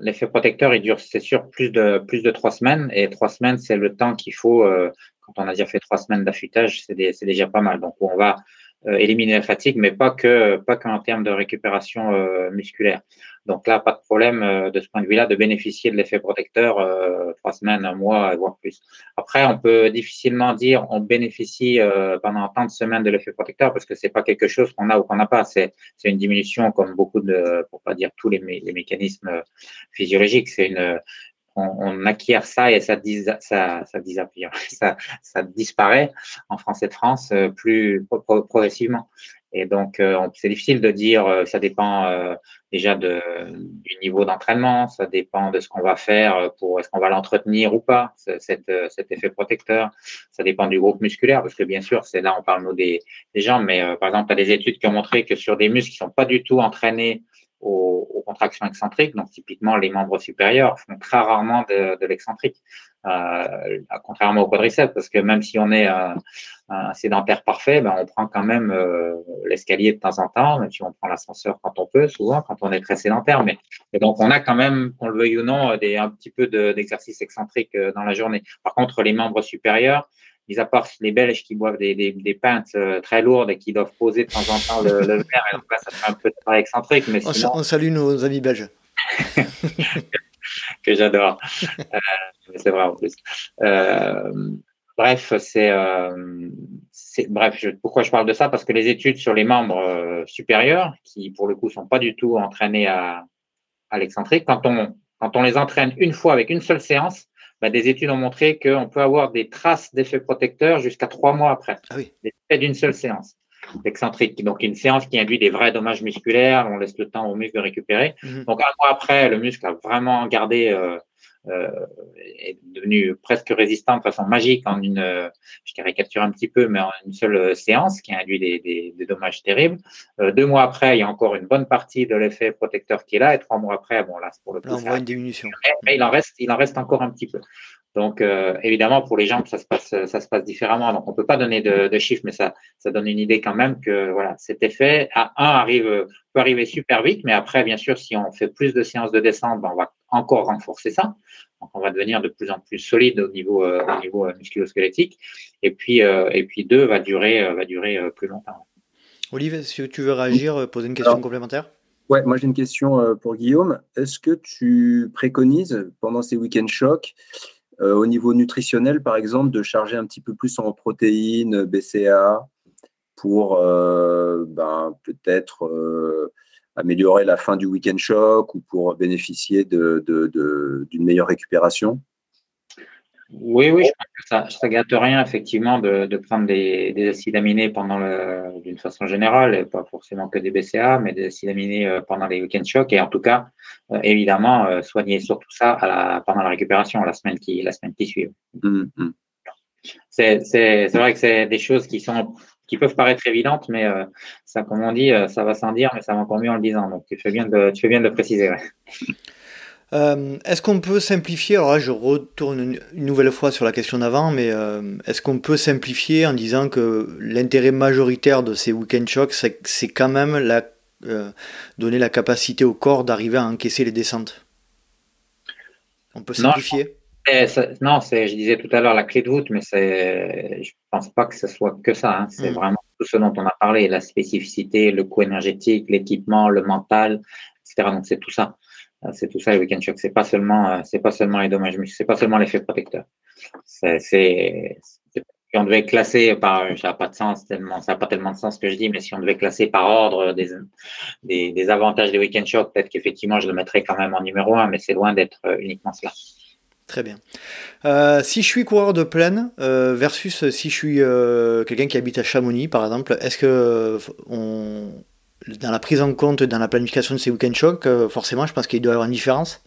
l'effet protecteur, il dure, c'est sûr, plus de plus de trois semaines, et trois semaines, c'est le temps qu'il faut. Euh, quand on a déjà fait trois semaines d'affûtage, c'est déjà pas mal. Donc, on va euh, éliminer la fatigue, mais pas que pas qu'en termes de récupération musculaire. Donc là, pas de problème euh, de ce point de vue-là de bénéficier de l'effet protecteur trois semaines, un mois, voire plus. Après, on peut difficilement dire on bénéficie pendant tant de semaines de l'effet protecteur parce que c'est pas quelque chose qu'on a ou qu'on n'a pas. C'est une diminution comme beaucoup de, pour pas dire tous les, mécanismes physiologiques. C'est une on, acquiert ça et ça, ça, ça, ça, disparaît en français de France euh, plus progressivement. Et donc, euh, c'est difficile de dire, euh, ça dépend déjà de, du niveau d'entraînement, ça dépend de ce qu'on va faire pour, est-ce qu'on va l'entretenir ou pas, cet, cet effet protecteur, ça dépend du groupe musculaire, parce que bien sûr, c'est là, on parle nous des, des gens, mais par exemple, tu as des études qui ont montré que sur des muscles qui sont pas du tout entraînés aux, contractions excentriques. Donc, typiquement, les membres supérieurs font très rarement de, de l'excentrique, euh, contrairement au quadriceps, parce que même si on est un, sédentaire parfait, ben, on prend quand même euh, l'escalier de temps en temps, même si on prend l'ascenseur quand on peut, souvent quand on est très sédentaire. Mais donc, on a quand même, qu'on le veuille ou non, un petit peu d'exercice excentrique euh, dans la journée. Par contre, les membres supérieurs, mis à part les Belges qui boivent des, des, des pintes euh, très lourdes et qui doivent poser de temps en temps le, le verre, et donc là, ça fait un peu de travail excentrique. Mais sinon... on, salue nos amis belges. que j'adore. Euh, c'est vrai en plus. Euh, bref, c'est euh, bref. Je, pourquoi je parle de ça? Parce que les études sur les membres euh, supérieurs, qui pour le coup sont pas du tout entraînés à, à l'excentrique, quand on quand on les entraîne une fois avec une seule séance, bah, des études ont montré qu'on peut avoir des traces d'effets protecteurs jusqu'à trois mois après, ah oui. d'une seule séance excentrique. Donc, une séance qui induit des vrais dommages musculaires, on laisse le temps au muscle de récupérer. Mhm. Donc, un mois après, le muscle a vraiment gardé euh, est devenu presque résistant de façon magique en une, euh, je caricature un petit peu, mais en une seule euh, séance qui a induit des, des, des dommages terribles. Euh, deux mois après, il y a encore une bonne partie de l'effet protecteur qui est là, et trois mois après, bon là, c'est pour le coup, on voit une diminution. Mais, il en reste, il en reste encore un petit peu. Donc, euh, évidemment, pour les jambes, ça se passe, ça se passe différemment. Donc, on peut pas donner de, de, chiffres, mais ça, ça donne une idée quand même que voilà, cet effet à un arrive peut arriver super vite, mais après, bien sûr, si on fait plus de séances de descente, ben, on va encore renforcer ça. Donc, on va devenir de plus en plus solide au niveau, euh, au niveau euh, musculo-squelettique. Et puis, euh, et puis deux va durer, va durer plus longtemps. Olivier, si tu veux réagir, poser une question complémentaire? Ouais, moi j'ai une question pour Guillaume. Est-ce que tu préconises pendant ces week-end chocs, au niveau nutritionnel par exemple, de charger un petit peu plus en protéines, BCA, pour ben, peut-être améliorer la fin du week-end choc ou pour bénéficier d'une de, de, meilleure récupération? Oui, oui, je pense que ça ne gâte rien, effectivement, de, prendre des, des, acides aminés pendant le, d'une façon générale, pas forcément que des BCA, mais des acides aminés euh, pendant les week-end chocs. Et en tout cas, euh, évidemment, euh, soigner surtout ça à la, pendant la récupération, la semaine qui, la semaine qui suit. Mmh, mmh. C'est vrai que c'est des choses qui sont qui peuvent paraître évidentes, mais euh, ça, comme on dit, euh, ça va sans dire, mais ça va encore mieux en le disant. Donc, tu fais bien de, tu fais bien de le préciser. Euh, est-ce qu'on peut simplifier Alors là, je retourne une, nouvelle fois sur la question d'avant, mais est-ce qu'on peut simplifier en disant que l'intérêt majoritaire de ces week-end shocks, c'est quand même la, donner la capacité au corps d'arriver à encaisser les descentes? On peut simplifier? Non, c'est, je disais tout à l'heure la clé de voûte, mais c'est, je pense pas que ce soit que ça. Hein. C'est mm. vraiment tout ce dont on a parlé, la spécificité, le coût énergétique, l'équipement, le mental, etc. Donc c'est tout ça. Euh, c'est tout ça le week-end shock. C'est pas seulement, euh, c'est pas seulement les dommages, mais c'est pas seulement l'effet protecteur. C'est, si on devait classer par, ça n'a pas de sens tellement, ça n'a pas tellement de sens ce que je dis, mais si on devait classer par ordre des, des, des avantages des week-end shock, peut-être qu'effectivement je le mettrais quand même en numéro un, mais c'est loin d'être euh, uniquement cela. Très bien. si je suis coureur de plaine versus si je suis quelqu'un qui habite à Chamonix, par exemple, est-ce que on, dans la prise en compte, dans la planification de ces week-end euh, forcément, je pense qu'il doit y avoir une différence?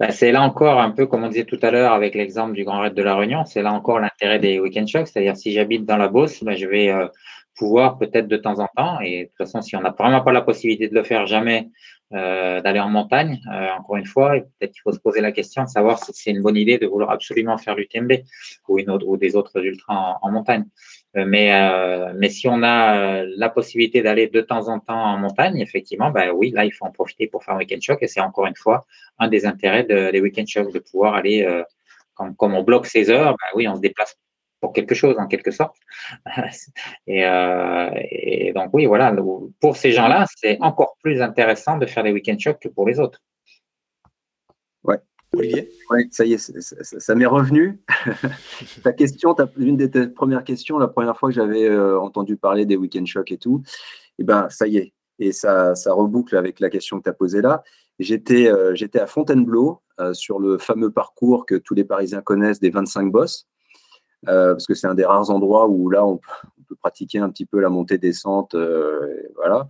Ben, c'est là encore un peu comme on disait tout à l'heure avec l'exemple du Grand Raid de la Réunion, c'est là encore l'intérêt des week-end shocks, c'est-à-dire si j'habite dans la Beauce, ben, je vais euh, pouvoir peut-être de temps en temps, et de toute façon, si on n'a vraiment pas la possibilité de le faire jamais, euh, d'aller en montagne, encore une fois, peut-être qu'il faut se poser la question de savoir si c'est une bonne idée de vouloir absolument faire l'UTMB ou, une autre, ou des autres ultras en montagne. Euh, mais, euh, mais si on a euh, la possibilité d'aller de temps en temps en montagne, effectivement, ben oui, là, il faut en profiter pour faire un week-end shock. Et c'est encore une fois un des intérêts de, des week-end shocks, de pouvoir aller, comme, comme, on bloque ses heures, ben oui, on se déplace pour quelque chose, en quelque sorte. et, euh, et donc, oui, voilà, pour ces gens-là, c'est encore plus intéressant de faire des week-end shocks que pour les autres. Olivier? Oui, ça y est, ça, m'est revenu. ta question, une des premières questions, la première fois que j'avais euh, entendu parler des week-end shocks et tout, et eh ben ça y est. Et ça, ça reboucle avec la question que tu as posée là. J'étais euh, j'étais à Fontainebleau euh, sur le fameux parcours que tous les Parisiens connaissent des 25 bosses, parce que c'est un des rares endroits où là on, peut pratiquer un petit peu la montée-descente. voilà.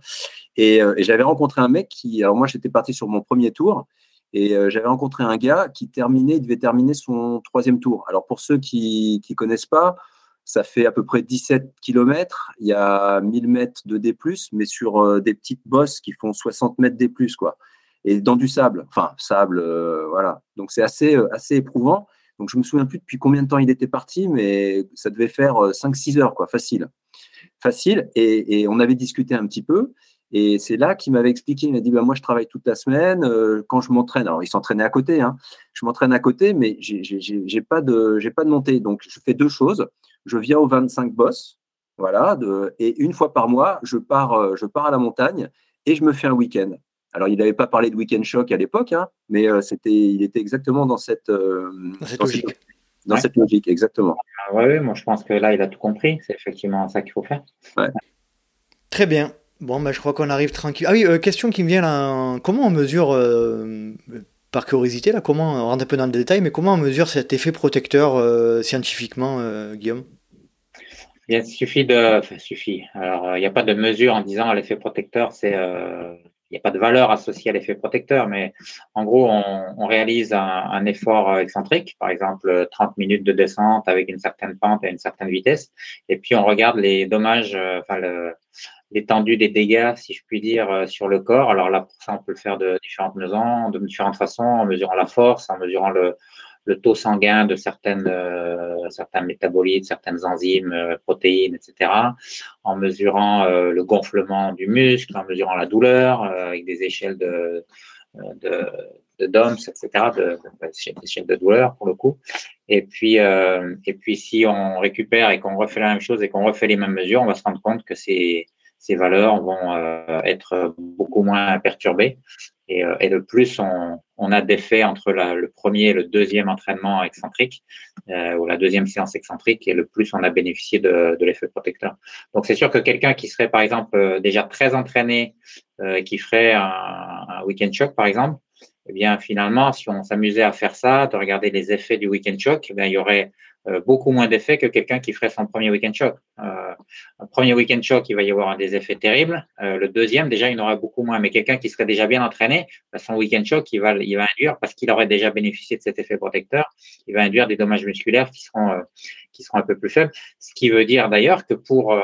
Et, et j'avais rencontré un mec qui, alors moi j'étais parti sur mon premier tour, et euh, j'avais rencontré un gars qui terminait, il devait terminer son troisième tour. Alors pour ceux qui ne connaissent pas, ça fait à peu près 17 km. Il y a 1000 mètres de D+, mais sur euh, des petites bosses qui font 60 mètres D+, quoi. Et dans du sable, enfin sable, euh, voilà. Donc c'est assez, assez éprouvant. Donc je me souviens plus depuis combien de temps il était parti, mais ça devait faire 5-6 heures, quoi, facile. Facile. Et, on avait discuté un petit peu. Et c'est là qu'il m'avait expliqué, il m'a dit, bah, moi je travaille toute la semaine, euh, quand je m'entraîne, alors il s'entraînait à côté, hein, je m'entraîne à côté, mais j'ai pas, pas de montée. Donc je fais deux choses, je viens aux 25 boss, voilà, et une fois par mois, je pars, euh, je pars à la montagne et je me fais un week-end. Alors, il n'avait pas parlé de week-end shock à l'époque, hein, mais euh, c'était, il était exactement dans cette, dans cette logique. dans cette logique, exactement. Ah oui, moi je pense que là, il a tout compris. C'est effectivement ça qu'il faut faire. Très bien. Bon, bah, je crois qu'on arrive tranquille. Ah oui, euh, question qui me vient là. Comment on mesure, euh, par curiosité, là, comment, on rentre un peu dans le détail, mais comment on mesure cet effet protecteur euh, scientifiquement, Guillaume? Il suffit de. Enfin, suffit. Alors, il n'y a pas de mesure en disant l'effet protecteur, c'est. N'y a pas de valeur associée à l'effet protecteur, mais en gros, on, réalise un, effort excentrique, par exemple 30 minutes de descente avec une certaine pente et une certaine vitesse, et puis on regarde les dommages, enfin le, l'étendue des dégâts, si je puis dire, euh, sur le corps. Alors là, pour ça, on peut le faire de différentes façons, de différentes façons, en mesurant la force, en mesurant le, le taux sanguin de certaines, euh, certains métabolites, certaines enzymes, euh, protéines, etc., en mesurant le gonflement du muscle, en mesurant la douleur, avec des échelles de, de, de DOMS, etc., de, d'échelles de douleur pour le coup. Et puis, et puis, si on récupère et qu'on refait la même chose et qu'on refait les mêmes mesures, on va se rendre compte que c'est ces valeurs vont euh, être beaucoup moins perturbées. Et, euh, et de plus, on, on a des faits entre la, le premier et le deuxième entraînement excentrique, euh, ou la deuxième séance excentrique, et le plus on a bénéficié de, de l'effet protecteur. Donc c'est sûr que quelqu'un qui serait par exemple déjà très entraîné, qui ferait un, un week-end shock par exemple, eh bien finalement, si on s'amusait à faire ça, de regarder les effets du week-end shock, eh bien, il y aurait euh, beaucoup moins d'effets que quelqu'un qui ferait son premier week-end shock. Euh, un premier week-end shock, il va y avoir des effets terribles. Euh, le deuxième, déjà, il en aura beaucoup moins. Mais quelqu'un qui serait déjà bien entraîné, bah, son week-end shock, il va, il va induire, parce qu'il aurait déjà bénéficié de cet effet protecteur, il va induire des dommages musculaires qui seront, qui seront un peu plus faibles. Ce qui veut dire d'ailleurs que pour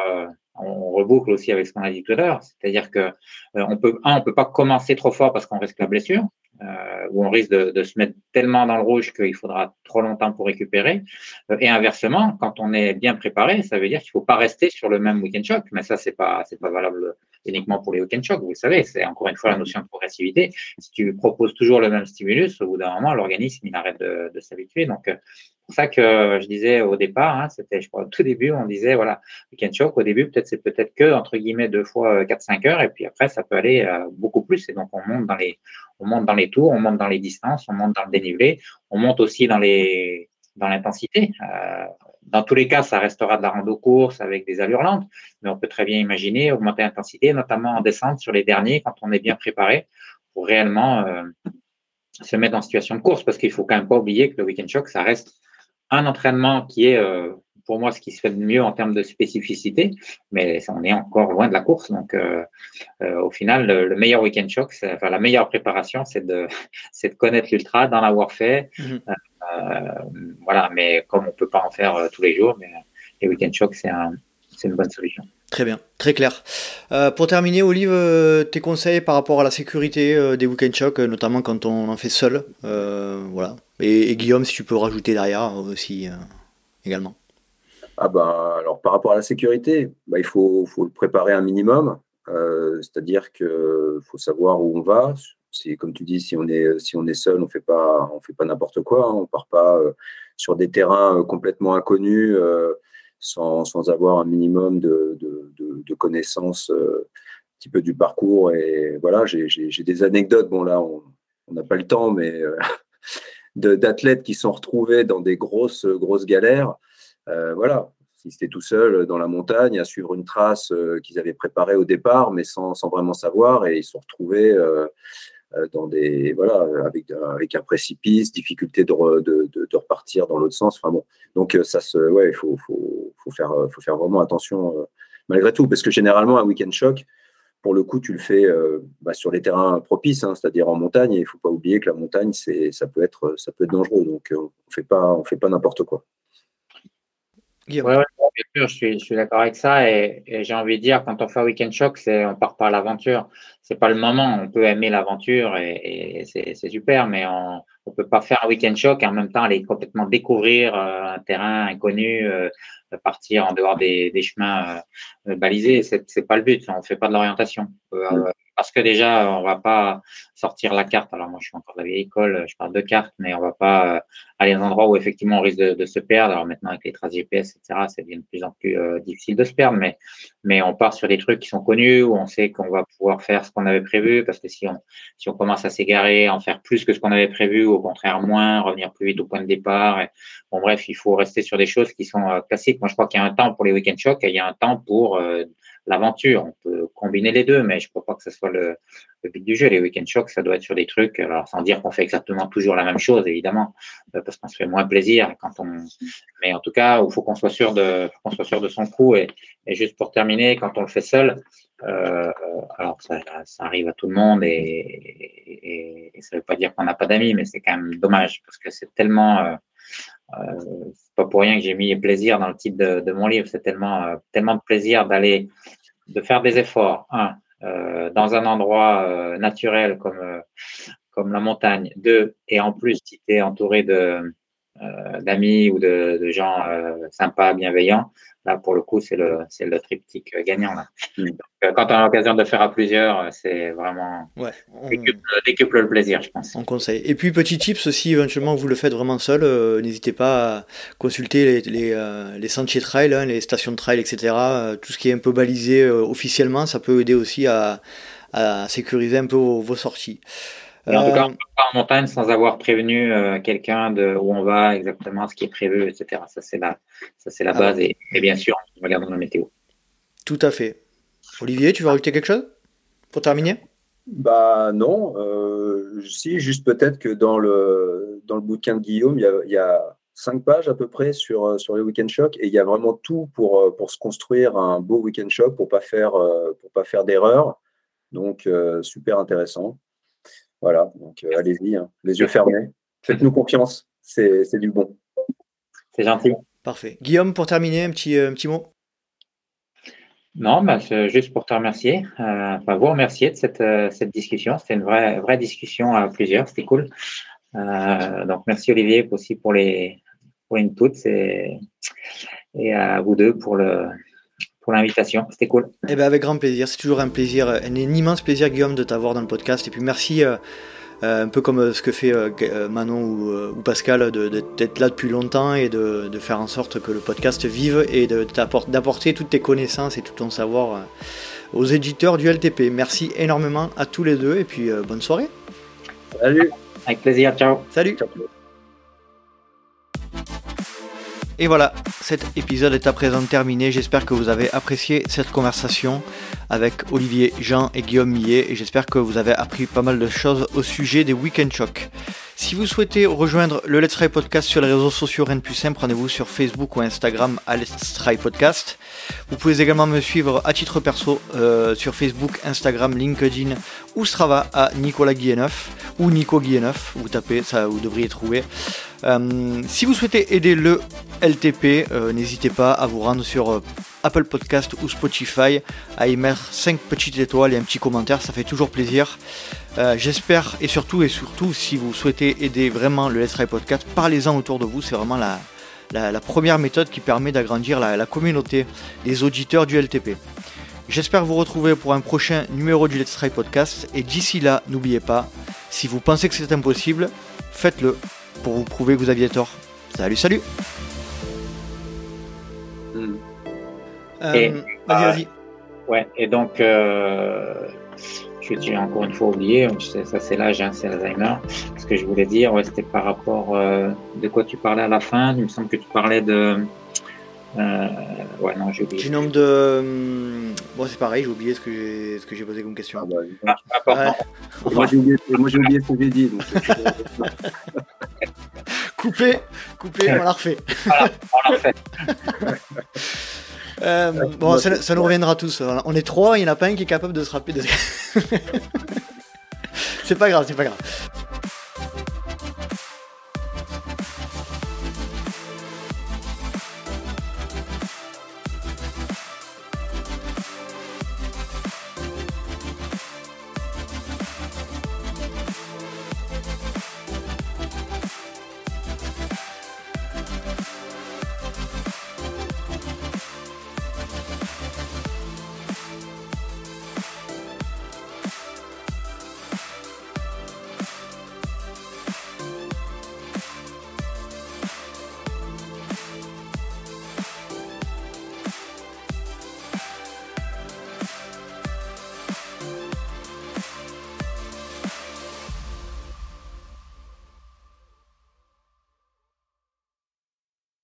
on reboucle aussi avec ce qu'on a dit tout à l'heure, c'est-à-dire que on peut, un, on peut pas commencer trop fort parce qu'on risque la blessure euh, où on risque de, se mettre tellement dans le rouge qu'il faudra trop longtemps pour récupérer. Euh, et inversement, quand on est bien préparé, ça veut dire qu'il faut pas rester sur le même week-end shock. Mais ça, c'est pas c'est pas valable uniquement pour les week-end shocks. Vous le savez, c'est encore une fois la notion de progressivité. Si tu proposes toujours le même stimulus, au bout d'un moment, l'organisme, il arrête de, de s'habituer. Donc, c'est pour ça que je disais au départ, hein, c'était, je crois, au tout début, on disait, voilà, week-end shock, au début, peut-être, c'est peut-être que, entre guillemets, deux fois 4-5 heures, et puis après, ça peut aller beaucoup plus. Et donc, on monte dans les, on monte dans les tours, on monte dans les distances, on monte dans le dénivelé, on monte aussi dans les, dans l'intensité. Euh, dans tous les cas, ça restera de la rando course avec des allures lentes, mais on peut très bien imaginer augmenter l'intensité, notamment en descente sur les derniers quand on est bien préparé pour réellement euh, se mettre en situation de course, parce qu'il faut quand même pas oublier que le week-end shock, ça reste un entraînement qui est euh, pour moi ce qui se fait de mieux en termes de spécificité, mais on est encore loin de la course. Donc, au final, le, meilleur week-end shock, enfin la meilleure préparation, c'est de, de connaître l'ultra, d'en avoir fait, mmh. Euh, voilà, mais comme on peut pas en faire euh, tous les jours, mais les week-end shocks, c'est une bonne solution. Très bien, très clair. Euh, pour terminer, Olive, tes conseils par rapport à la sécurité des week-end shocks, notamment quand on en fait seul, voilà. Et, Guillaume, si tu peux rajouter derrière aussi également. Ah bah alors par rapport à la sécurité, bah, il faut, faut le préparer un minimum, c'est-à-dire qu'il faut savoir où on va, comme tu dis, si on est, si on est seul, on fait pas, on fait pas n'importe quoi. Hein. on part pas euh, sur des terrains euh, complètement inconnus euh, sans, sans, avoir un minimum de, de, de, connaissances un petit peu du parcours. Et voilà, j'ai des anecdotes. Bon là, on n'a pas le temps, mais d'athlètes qui sont retrouvés dans des grosses, grosses galères. voilà, ils étaient tout seuls dans la montagne à suivre une trace qu'ils avaient préparée au départ, mais sans, sans, vraiment savoir, et ils se sont retrouvés dans des voilà avec avec un précipice, difficulté de, de, de, repartir dans l'autre sens. Enfin bon, donc euh, ça se ouais, il faut, faut, faut faire faut faire vraiment attention euh, malgré tout parce que généralement un week-end choc pour le coup, tu le fais bah, sur les terrains propices, hein, c'est-à-dire en montagne. il ne faut pas oublier que la montagne, c'est, ça peut être, ça peut être dangereux. Donc, on fait pas, on fait pas n'importe quoi. Oui, bien sûr, je suis, d'accord avec ça. Et, j'ai envie de dire, quand on fait un week-end choc, c'est on part par l'aventure. C'est pas le moment. On peut aimer l'aventure et, c'est super, mais on ne peut pas faire un week-end choc et en même temps aller complètement découvrir euh, un terrain inconnu, euh, partir en dehors des, chemins euh, balisés. C'est pas le but. On fait pas de l'orientation. Mm parce que déjà, on va pas sortir la carte. Alors moi, je suis encore de la vieille école, je parle de cartes, mais on va pas euh, aller dans un endroit où effectivement on risque de, se perdre. Alors maintenant, avec les traces GPS, etc., ça devient de plus en plus euh, difficile de se perdre, mais, mais on part sur des trucs qui sont connus, où on sait qu'on va pouvoir faire ce qu'on avait prévu, parce que si on, si on commence à s'égarer, en faire plus que ce qu'on avait prévu, ou au contraire moins, revenir plus vite au point de départ. bon, bref, il faut rester sur des choses qui sont euh, classiques. Moi, je crois qu'il y a un temps pour les week-end shocks et il y a un temps pour l'aventure. On peut combiner les deux, mais je ne crois pas que ce soit le, but du jeu. Les week-end shocks, ça doit être sur des trucs, alors sans dire qu'on fait exactement toujours la même chose, évidemment, euh, parce qu'on se fait moins plaisir quand on. Mais en tout cas, il faut qu'on soit sûr de, qu'on soit sûr de son coup. Et, juste pour terminer, quand on le fait seul, euh, alors ça, arrive à tout le monde et, ça ne veut pas dire qu'on n'a pas d'amis, mais c'est quand même dommage parce que c'est tellement euh, euh, c'est pas pour rien que j'ai mis plaisir dans le titre de, mon livre. C'est tellement, euh, tellement de plaisir d'aller, de faire des efforts. Un, euh, dans un endroit naturel comme, comme la montagne. Deux, et en plus, si tu es entouré de, d'amis ou de, de gens sympas, bienveillants, Là, pour le coup, c'est le, le triptyque gagnant. Là. Mm. Euh, quand on a l'occasion de le faire à plusieurs, euh, c'est vraiment ouais, on... décuple, le plaisir, je pense. On conseille. Et puis, petit tips, si éventuellement vous le faites vraiment seul, euh, n'hésitez pas à consulter les, les, les sentiers trail, hein, les stations de trail, etc. tout ce qui est un peu balisé officiellement, ça peut aider aussi à, à sécuriser un peu vos sorties en tout cas, on ne peut pas en montagne sans avoir prévenu euh, quelqu'un de où on va, exactement ce qui est prévu, etc. Ça, c'est la, ça, c'est la ah base. Et, bien sûr, on regarde dans la météo. Tout à fait. Olivier, tu veux rajouter quelque chose pour terminer? Bah non. Euh, si, juste peut-être que dans le, dans le bouquin de Guillaume, il y a, il y a cinq pages à peu près sur, euh, sur les week-end shocks et il y a vraiment tout pour, pour se construire un beau week-end shock pour pas faire, pour pas faire d'erreur. Donc, super intéressant. Voilà, donc euh, allez-y, hein. les yeux fermés. Faites-nous confiance, c'est du bon. C'est gentil. Parfait. Guillaume, pour terminer, un petit, euh, un petit mot? Non, bah, juste pour te remercier, euh, vous remercier de cette, cette discussion. C'était une vraie, vraie discussion à plusieurs, c'était cool. donc merci Olivier aussi pour les pour inputs et, et à vous deux pour le pour l'invitation. C'était cool. Eh ben avec grand plaisir. C'est toujours un plaisir, un, immense plaisir, Guillaume, de t'avoir dans le podcast. Et puis merci. Euh, un peu comme euh, ce que fait euh, Manon ou, Pascal, d'être là depuis longtemps et de, faire en sorte que le podcast vive et d'apporter toutes tes connaissances et tout ton savoir aux éditeurs du LTP. Merci énormément à tous les deux et puis bonne soirée. Salut, avec plaisir, ciao. Salut. Et voilà, cet épisode est à présent terminé. J'espère que vous avez apprécié cette conversation avec Olivier, Jean et Guillaume Millet et j'espère que vous avez appris pas mal de choses au sujet des Weekend Shock. Si vous souhaitez rejoindre le Let's Try Podcast sur les réseaux sociaux, rien de plus simple, rendez-vous sur Facebook ou Instagram à Let's Try Podcast. Vous pouvez également me suivre à titre perso euh, sur Facebook, Instagram, LinkedIn ou Strava à Nicolas Guilleneuf ou Nico Guilleneuf. Vous tapez, ça vous devriez trouver. Euh, si vous souhaitez aider le LTP, euh, n'hésitez pas à vous rendre sur Apple Podcast ou Spotify, à y mettre 5 petites étoiles et un petit commentaire, ça fait toujours plaisir. Euh, j'espère et surtout et surtout si vous souhaitez aider vraiment le Let's Try Podcast, parlez-en autour de vous, c'est vraiment la, la, première méthode qui permet d'agrandir la, communauté des auditeurs du LTP. J'espère vous retrouver pour un prochain numéro du Let's Try Podcast et d'ici là, n'oubliez pas, si vous pensez que c'est impossible, faites-le pour vous prouver que vous aviez tort. Salut, salut euh, Vas-y, vas-y. Ouais, et donc, euh, j'ai encore une fois oublié, ça c'est l'âge, hein, c'est Alzheimer. Ce que je voulais dire, c'était par rapport euh, de quoi tu parlais à la fin. Il me semble que tu parlais de. Euh, ouais, non, j'ai oublié. Du nombre de. Hum, bon, c'est pareil, j'ai oublié ce que j'ai, ce que j'ai posé comme question. Ah, bah, ah, Moi, j'ai oublié, moi, j'ai oublié ce que j'ai dit. coupé, coupé, on l'a refait. Voilà, on l'a refait. Euh, bon, ça, nous reviendra tous. On est trois, il n'y en a pas un qui est capable de se rappeler. c'est pas grave, c'est pas grave.